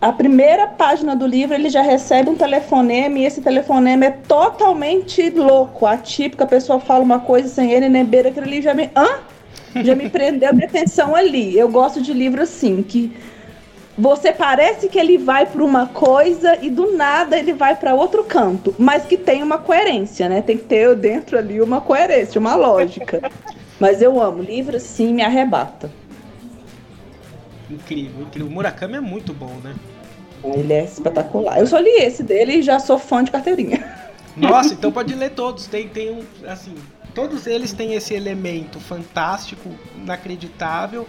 a primeira página do livro ele já recebe um telefonema e esse telefonema é totalmente louco, atípico, a pessoa fala uma coisa sem ele nem beira, aquilo ali já me, hã? já me prendeu a minha atenção ali. Eu gosto de livro assim, que você parece que ele vai para uma coisa e do nada ele vai para outro canto, mas que tem uma coerência, né? Tem que ter dentro ali uma coerência, uma lógica. mas eu amo, livro sim me arrebata. Incrível, incrível. O Murakami é muito bom, né? Ele é espetacular. Eu só li esse dele e já sou fã de carteirinha. Nossa, então pode ler todos. Tem, tem um, assim, todos eles têm esse elemento fantástico, inacreditável,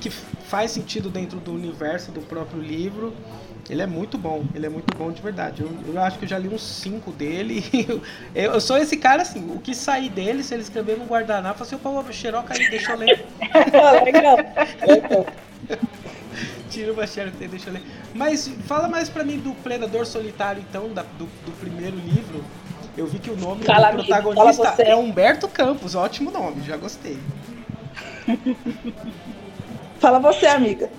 que faz sentido dentro do universo do próprio livro. Ele é muito bom, ele é muito bom de verdade. Eu, eu acho que eu já li uns cinco dele. Eu, eu, sou esse cara assim, o que sair dele, se ele escrever no guardanapo, assim, opa, xeroca aí, deixa eu ler. Legal. Tira uma xeroca aí, deixa eu ler. Mas fala mais pra mim do Predador Solitário, então, da, do, do primeiro livro. Eu vi que o nome fala, do protagonista é Humberto Campos, ótimo nome, já gostei. Fala você, amiga.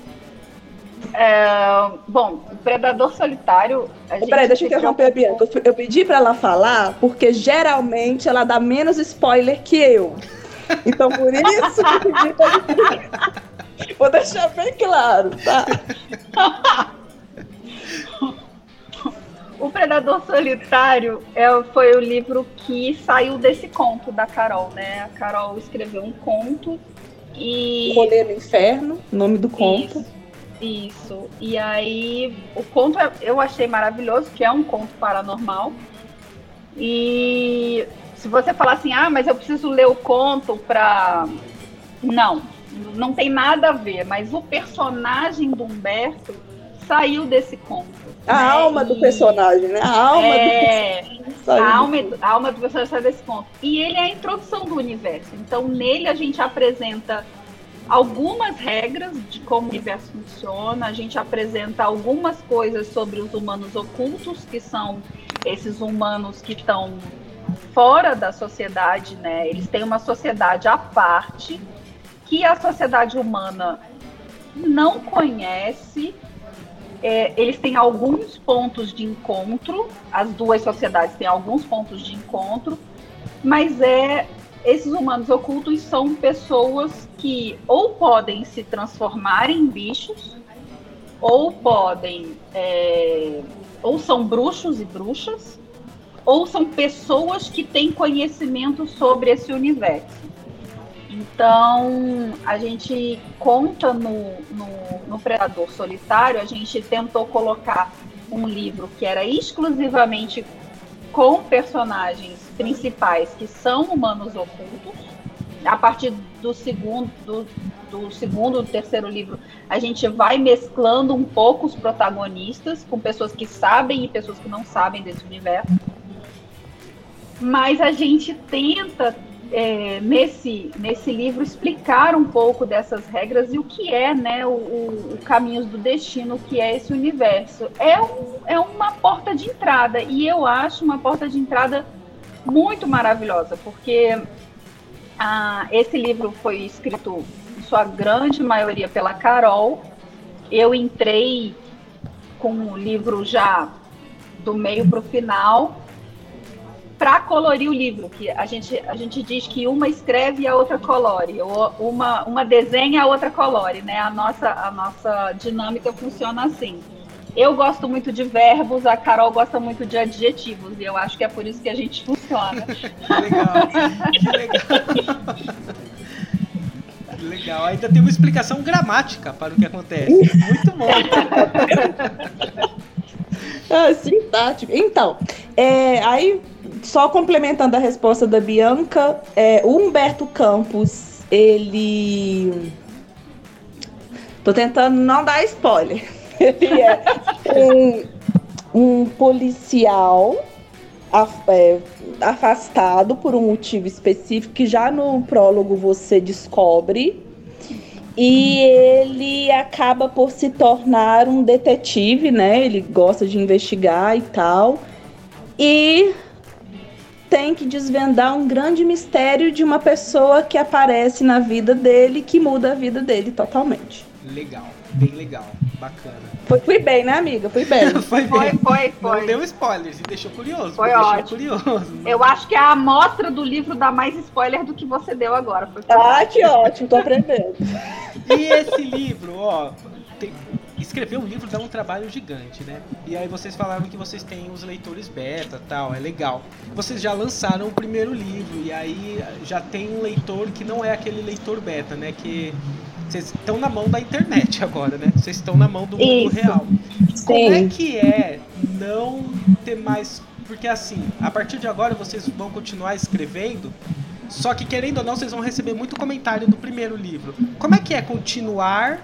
É, bom, Predador Solitário. Peraí, deixa eu interromper a Bianca. Eu pedi para ela falar porque geralmente ela dá menos spoiler que eu. Então por isso que eu pedi pra Vou deixar bem claro, tá? O Predador Solitário é, foi o livro que saiu desse conto da Carol, né? A Carol escreveu um conto e... Rolê no Inferno, nome do conto. Isso, isso. E aí, o conto é, eu achei maravilhoso, que é um conto paranormal. E se você falar assim, ah, mas eu preciso ler o conto pra. Não, não tem nada a ver, mas o personagem do Humberto saiu desse conto. A né? alma e... do personagem, né? A alma é... do a alma, a alma do personagem sai desse conto. E ele é a introdução do universo. Então, nele a gente apresenta algumas regras de como o universo funciona, a gente apresenta algumas coisas sobre os humanos ocultos, que são esses humanos que estão fora da sociedade, né? Eles têm uma sociedade à parte que a sociedade humana não conhece é, eles têm alguns pontos de encontro, as duas sociedades têm alguns pontos de encontro, mas é esses humanos ocultos são pessoas que ou podem se transformar em bichos, ou podem, é, ou são bruxos e bruxas, ou são pessoas que têm conhecimento sobre esse universo. Então, a gente conta no, no, no, Predador Solitário, a gente tentou colocar um livro que era exclusivamente com personagens principais que são humanos ocultos. A partir do segundo, do, do segundo, do terceiro livro, a gente vai mesclando um pouco os protagonistas com pessoas que sabem e pessoas que não sabem desse universo. Mas a gente tenta é, nesse, nesse livro explicar um pouco dessas regras e o que é né, o, o, Caminhos do Destino, o que é esse universo. É, um, é uma porta de entrada, e eu acho uma porta de entrada muito maravilhosa, porque ah, esse livro foi escrito, em sua grande maioria, pela Carol. Eu entrei com o livro já do meio para o final, para colorir o livro, que a gente, a gente diz que uma escreve e a outra colore, ou uma, uma desenha e a outra colore, né? A nossa, a nossa dinâmica funciona assim. Eu gosto muito de verbos, a Carol gosta muito de adjetivos, e eu acho que é por isso que a gente funciona. que legal, que legal. legal. Ainda tem uma explicação gramática para o que acontece. Muito bom. ah, sintático. Então, é, aí só complementando a resposta da Bianca, é, o Humberto Campos, ele. Tô tentando não dar spoiler. Ele é um, um policial é, afastado por um motivo específico que já no prólogo você descobre. E ele acaba por se tornar um detetive, né? Ele gosta de investigar e tal. E tem que desvendar um grande mistério de uma pessoa que aparece na vida dele que muda a vida dele totalmente. Legal, bem legal, bacana. Foi, fui bem, né, amiga? Fui bem. foi, bem. foi, foi, foi. Não deu spoilers e deixou curioso. Foi ótimo. curioso. Eu acho que a amostra do livro dá mais spoiler do que você deu agora. Foi ah, que ótimo, tô aprendendo. e esse livro, ó, tem, escrever um livro dá um trabalho gigante, né? E aí vocês falaram que vocês têm os leitores beta tal, é legal. Vocês já lançaram o primeiro livro e aí já tem um leitor que não é aquele leitor beta, né? Que vocês estão na mão da internet agora, né? Vocês estão na mão do mundo Isso. real. Sim. Como é que é não ter mais. Porque assim, a partir de agora vocês vão continuar escrevendo, só que querendo ou não, vocês vão receber muito comentário do primeiro livro. Como é que é continuar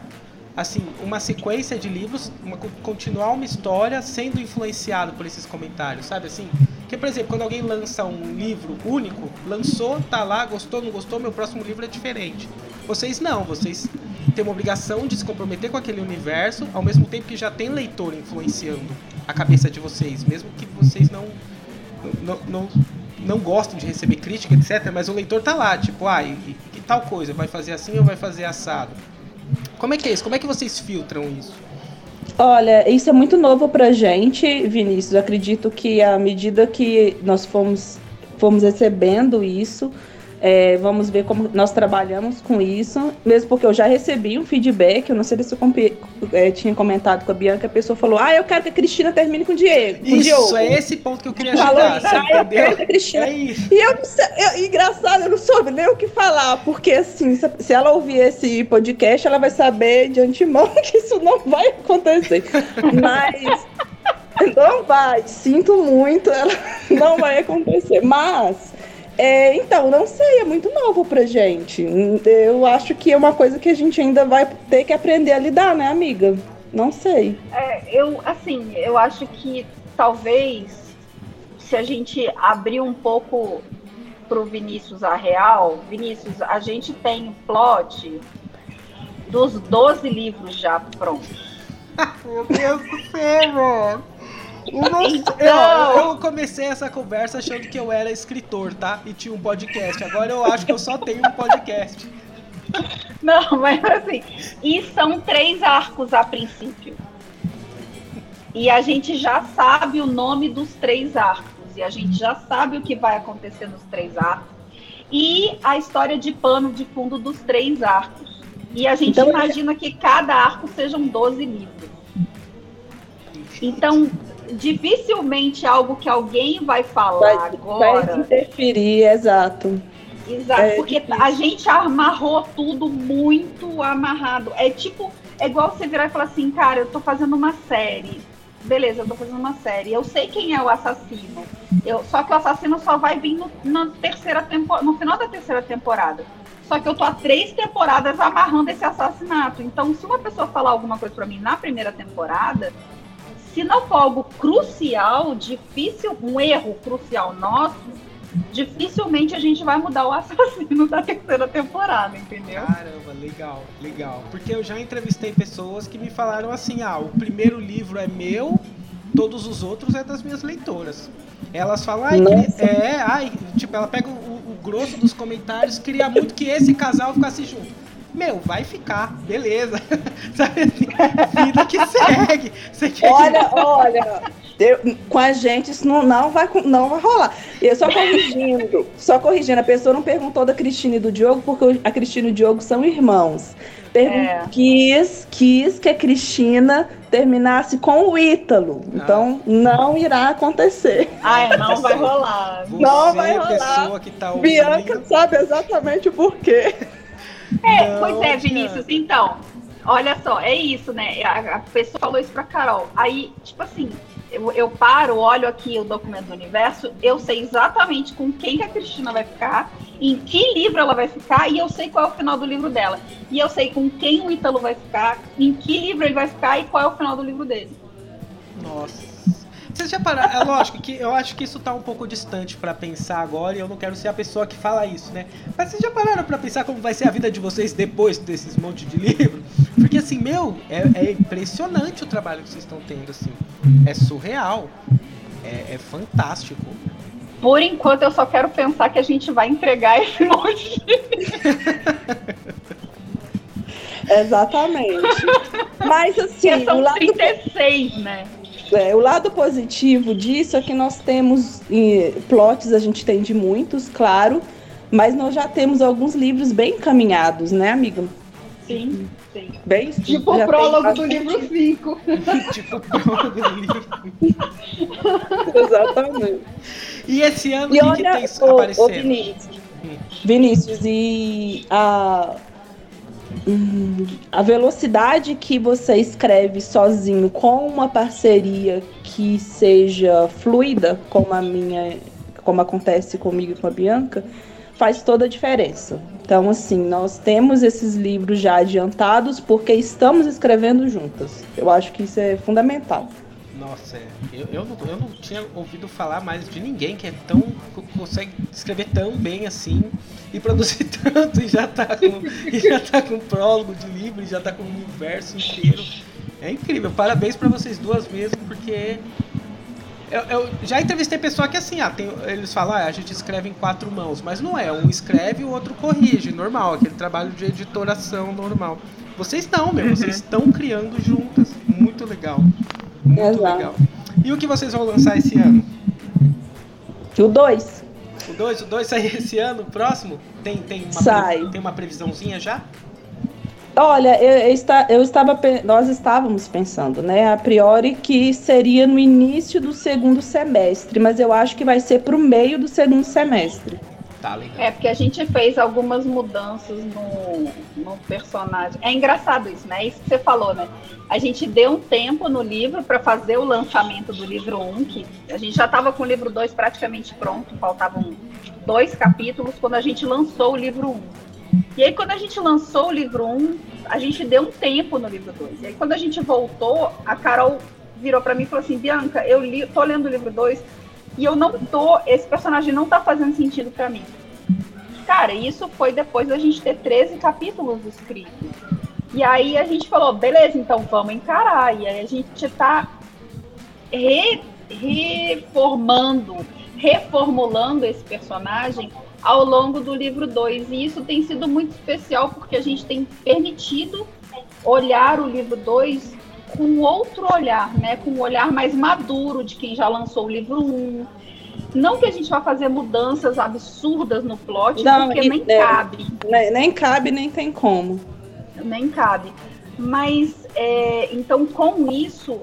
assim, uma sequência de livros, uma, continuar uma história sendo influenciado por esses comentários, sabe assim? Que, por exemplo, quando alguém lança um livro único, lançou, tá lá, gostou, não gostou, meu próximo livro é diferente. Vocês não, vocês têm uma obrigação de se comprometer com aquele universo, ao mesmo tempo que já tem leitor influenciando a cabeça de vocês, mesmo que vocês não não, não, não gostam de receber crítica, etc, mas o leitor tá lá, tipo, ah, e, e tal coisa, vai fazer assim ou vai fazer assado? Como é que é isso? Como é que vocês filtram isso? Olha, isso é muito novo pra gente, Vinícius. Eu acredito que à medida que nós fomos, fomos recebendo isso, é, vamos ver como nós trabalhamos com isso, mesmo porque eu já recebi um feedback, eu não sei se eu é, tinha comentado com a Bianca, a pessoa falou, ah, eu quero que a Cristina termine com o Diego. Com isso, Diogo. é esse ponto que eu queria chegar, ah, eu quero que a Cristina... É isso. E eu, eu, engraçado, eu não soube nem o que falar, porque assim, se, se ela ouvir esse podcast, ela vai saber de antemão que isso não vai acontecer. Mas... Não vai, sinto muito, ela não vai acontecer. Mas é, então, não sei, é muito novo pra gente. Eu acho que é uma coisa que a gente ainda vai ter que aprender a lidar, né, amiga? Não sei. É, eu, assim, eu acho que talvez se a gente abrir um pouco pro Vinícius a real, Vinícius, a gente tem o plot dos 12 livros já prontos. Meu Deus do céu, mano. Então... Eu, eu, comecei essa conversa achando que eu era escritor, tá? E tinha um podcast. Agora eu acho que eu só tenho um podcast. Não, mas assim, e são três arcos a princípio. E a gente já sabe o nome dos três arcos. E a gente já sabe o que vai acontecer nos três arcos. E a história de pano de fundo dos três arcos. E a gente então, imagina que cada arco sejam 12 livros. Então, dificilmente algo que alguém vai falar vai, agora. Vai interferir, exato. Exato, é porque difícil. a gente amarrou tudo muito amarrado. É tipo, é igual você virar e falar assim, cara, eu tô fazendo uma série. Beleza, eu tô fazendo uma série. Eu sei quem é o assassino. Eu, só que o assassino só vai vir no, na terceira tempo, no final da terceira temporada. Só que eu tô há três temporadas amarrando esse assassinato. Então, se uma pessoa falar alguma coisa para mim na primeira temporada, se não for algo crucial, difícil, um erro crucial nosso, dificilmente a gente vai mudar o assassino da terceira temporada, entendeu? Caramba, legal, legal. Porque eu já entrevistei pessoas que me falaram assim: ah, o primeiro livro é meu, todos os outros é das minhas leitoras. Elas falam, ai, que, é, ai, tipo, ela pega o, o grosso dos comentários, queria muito que esse casal ficasse junto meu, vai ficar, beleza. Sabe assim, vida que segue. olha, que... olha, eu, com a gente isso não, não, vai, não vai rolar. Eu só corrigindo, só corrigindo, a pessoa não perguntou da Cristina e do Diogo, porque a Cristina e o Diogo são irmãos. Pergun é. quis, quis que a Cristina terminasse com o Ítalo. Ah. Então não irá acontecer. Ah, é, não vai rolar. Você, não vai rolar. Que tá Bianca sabe exatamente o porquê. É, não, pois é, Vinícius. Então, olha só, é isso, né? A, a, pessoa falou isso pra Carol. Aí, tipo assim, eu, eu paro, olho aqui o documento do universo, eu sei exatamente com quem que a Cristina vai ficar, em que livro ela vai ficar, e eu sei qual é o final do livro dela. E eu sei com quem o Ítalo vai ficar, em que livro ele vai ficar e qual é o final do livro dele. Nossa. Vocês já pararam? É lógico que eu acho que isso tá um pouco distante para pensar agora e eu não quero ser a pessoa que fala isso, né? Mas vocês já pararam para pensar como vai ser a vida de vocês depois desses monte de livro? Porque assim, meu, é, é impressionante o trabalho que vocês estão tendo, assim. É surreal. É, é fantástico. Por enquanto eu só quero pensar que a gente vai entregar esse monte de Exatamente. Mas assim, são o lado 36, né? É, o lado positivo disso é que nós temos plots, a gente tem de muitos, claro, mas nós já temos alguns livros bem encaminhados, né, amiga? Sim, sim. Bem, tipo o prólogo do livro 5. tipo o prólogo do livro Exatamente. E esse ano, o que, que tem o, aparecendo? O Vinícius, Vinícius, e a A velocidade que você escreve sozinho com uma parceria que seja fluida, como a minha, como acontece comigo e com a Bianca, faz toda a diferença. Então, assim, nós temos esses livros já adiantados porque estamos escrevendo juntas. Eu acho que isso é fundamental. Nossa, é. eu, eu, não, eu não tinha ouvido falar mais de ninguém que é tão. consegue escrever tão bem assim e produzir tanto e já tá com, e já tá com prólogo de livro, e já tá com o universo inteiro. É incrível. Parabéns para vocês duas mesmo, porque eu, eu, já entrevistei pessoa que assim, ah, tem, eles falam, ah, a gente escreve em quatro mãos, mas não é, um escreve e o outro corrige, normal, aquele trabalho de editoração normal. Vocês não, meu, vocês uhum. estão criando juntas, muito legal. Muito Exato. legal. E o que vocês vão lançar esse ano? O 2. O 2, o 2 sai esse ano, próximo? Tem, tem, uma, sai. tem uma previsãozinha já? Olha, eu, eu, está, eu estava, nós estávamos pensando, né, a priori que seria no início do segundo semestre, mas eu acho que vai ser para o meio do segundo semestre. Tá legal. É, porque a gente fez algumas mudanças no, no personagem. É engraçado isso, né? Isso que você falou, né? A gente deu um tempo no livro para fazer o lançamento do livro 1, que a gente já estava com o livro 2 praticamente pronto, faltavam dois capítulos quando a gente lançou o livro 1. E aí, quando a gente lançou o livro 1, a gente deu um tempo no livro 2. E aí, quando a gente voltou, a Carol virou para mim e falou assim: Bianca, eu li, tô lendo o livro 2 e eu não tô, esse personagem não tá fazendo sentido para mim. Cara, isso foi depois da gente ter 13 capítulos escritos. E aí a gente falou, beleza, então vamos encarar. E aí a gente tá re, reformando, reformulando esse personagem ao longo do livro 2. E isso tem sido muito especial porque a gente tem permitido olhar o livro 2 com outro olhar, né? Com um olhar mais maduro de quem já lançou o livro 1. Um. Não que a gente vá fazer mudanças absurdas no plot, Não, porque nem é, cabe. Nem, nem, cabe, nem tem como. Nem cabe. Mas, é, então, com isso,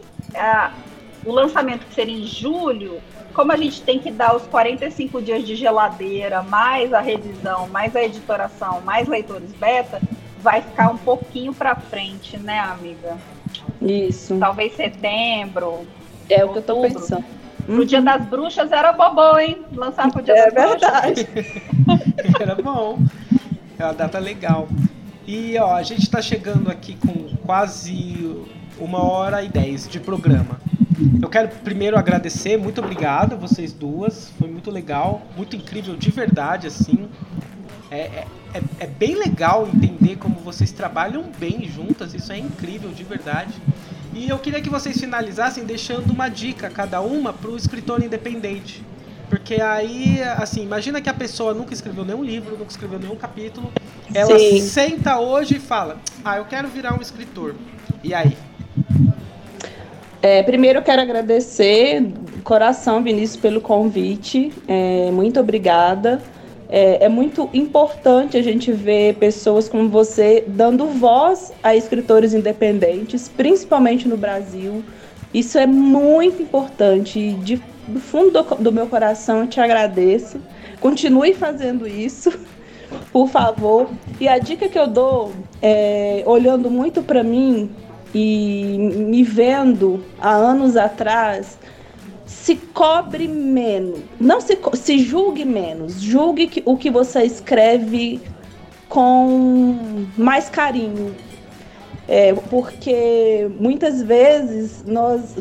o lançamento que seria em julho, como a gente tem que dar os 45 dias de geladeira, mais a revisão, mais a editoração, mais leitores beta, vai ficar um pouquinho para frente, né, amiga? Isso. Talvez setembro. É outubro. o que eu tô pensando. No Dia das Bruxas era bobão, hein? Lançar pro Dia é das verdade. Bruxas. era bom. É uma data legal. E ó, a gente está chegando aqui com quase uma hora e dez de programa. Eu quero primeiro agradecer, muito obrigado a vocês duas. Foi muito legal, muito incrível de verdade, assim. É, é, é, é bem legal entender como vocês trabalham bem juntas, isso é incrível de verdade. E eu queria que vocês finalizassem deixando uma dica, cada uma, para o escritor independente. Porque aí, assim, imagina que a pessoa nunca escreveu nenhum livro, nunca escreveu nenhum capítulo. Ela Sim. senta hoje e fala: Ah, eu quero virar um escritor. E aí? É, primeiro eu quero agradecer, coração, Vinícius, pelo convite. É, muito obrigada. É, é, muito importante a gente ver pessoas como você dando voz a escritores independentes, principalmente no Brasil. Isso é muito importante. De, do fundo do, do meu coração, eu te agradeço. Continue fazendo isso, por favor. E a dica que eu dou, é, olhando muito para mim, e me vendo há anos atrás, se cobre menos, não se, se julgue menos, julgue que, o que você escreve com mais carinho. É, porque muitas vezes nós,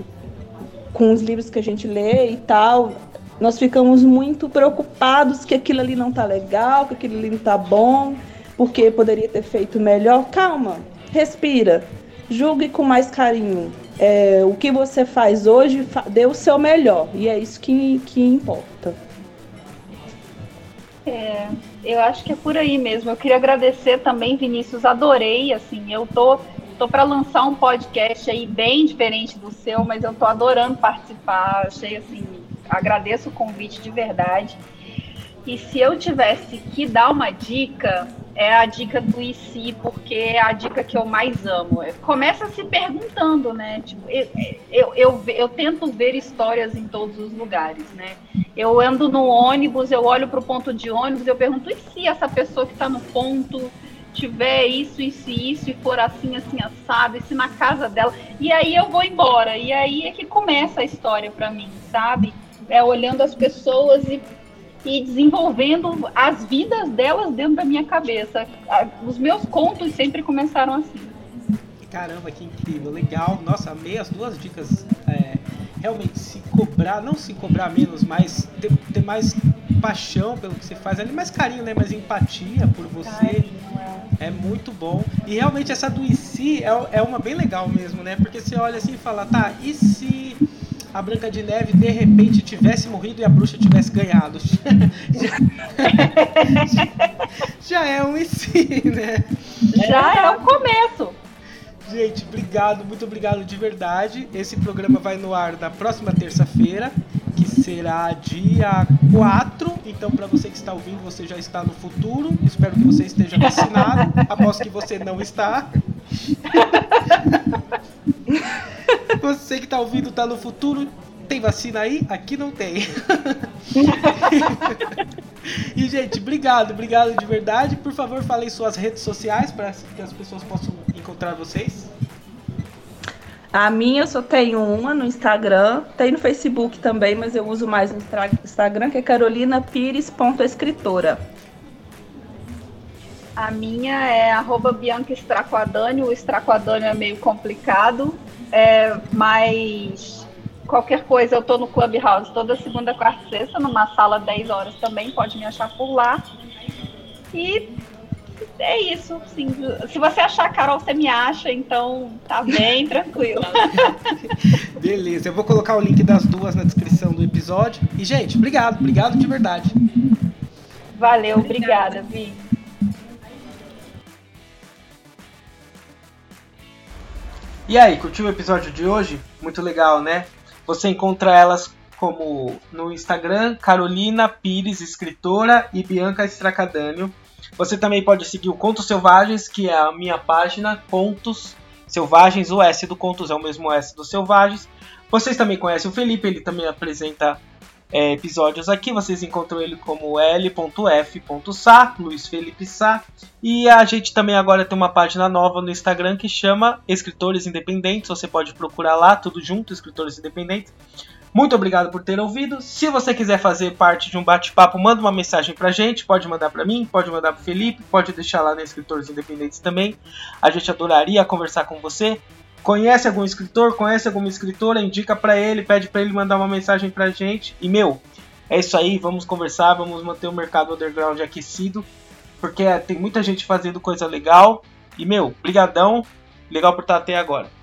com os livros que a gente lê e tal, nós ficamos muito preocupados que aquilo ali não tá legal, que aquilo ali não tá bom, porque poderia ter feito melhor. Calma, respira julgue com mais carinho. É, o que você faz hoje, dê o seu melhor. E é isso que, que importa. É, eu acho que é por aí mesmo. Eu queria agradecer também, Vinícius. Adorei, assim, eu tô, tô para lançar um podcast aí bem diferente do seu, mas eu tô adorando participar. Achei assim, agradeço o convite de verdade. E se eu tivesse que dar uma dica, é a dica do IC, porque é a dica que eu mais amo. Começa se perguntando, né? Tipo, eu, eu, eu, eu, tento ver histórias em todos os lugares, né? Eu ando no ônibus, eu olho para o ponto de ônibus, eu pergunto, e se essa pessoa que está no ponto tiver isso, isso e isso, e for assim, assim, assado, e se na casa dela. E aí eu vou embora. E aí é que começa a história para mim, sabe? É olhando as pessoas e e desenvolvendo as vidas delas dentro da minha cabeça. Os meus contos sempre começaram assim. Caramba, que incrível, legal. Nossa, amei as duas dicas. É, realmente se cobrar, não se cobrar menos, mas ter, ter, mais paixão pelo que você faz, ali mais carinho, né? Mais empatia por você. Carinho, é. é. muito bom. E realmente essa do e se é, é uma bem legal mesmo, né? Porque você olha assim e fala, tá, e se a Branca de Neve de repente tivesse morrido e a bruxa tivesse ganhado. já, já, é um si, né? Já é o começo. Gente, obrigado, muito obrigado de verdade. Esse programa vai no ar na próxima terça-feira, que será dia 4. Então, para você que está ouvindo, você já está no futuro. Espero que você esteja vacinado. Aposto que você não está. Você que tá ouvindo tá no futuro, tem vacina aí? Aqui não tem. e, gente, obrigado, obrigado de verdade. Por favor, falem suas redes sociais para que as pessoas possam encontrar vocês. A minha eu só tenho uma no Instagram, tem no Facebook também, mas eu uso mais no Instagram, que é carolinapires.escritora. A minha é arroba Bianca Estracoadani, o Estracoadani é meio complicado, é, mas qualquer coisa, eu tô no Clubhouse toda segunda, quarta e sexta, numa sala 10 horas também, pode me achar por lá. E é isso, sim. Se você achar a Carol, você me acha, então tá bem, tranquilo. Beleza, eu vou colocar o link das duas na descrição do episódio. E, gente, obrigado, obrigado de verdade. Valeu, obrigada, Vi. E aí, curtiu o episódio de hoje? Muito legal, né? Você encontra elas como no Instagram, Carolina Pires, escritora, e Bianca Stracadânio. Você também pode seguir o Contos Selvagens, que é a minha página, Contos Selvagens. O S do Contos é o mesmo S dos Selvagens. Vocês também conhecem o Felipe, ele também apresenta é, episódios aqui. Vocês encontram ele como L.F.Sá, Luiz Felipe Sá. E a gente também agora tem uma página nova no Instagram que chama Escritores Independentes. Você pode procurar lá, tudo junto, Escritores Independentes. Muito obrigado por ter ouvido. Se você quiser fazer parte de um bate-papo, manda uma mensagem pra gente. Pode mandar para mim, pode mandar pro Felipe, pode deixar lá no Escritores Independentes também. A gente adoraria conversar com você. Conhece algum escritor? Conhece alguma escritora? Indica para ele, pede para ele mandar uma mensagem pra gente. E meu, é isso aí, vamos conversar, vamos manter o mercado underground aquecido, porque tem muita gente fazendo coisa legal. E meu, brigadão, legal por estar até agora.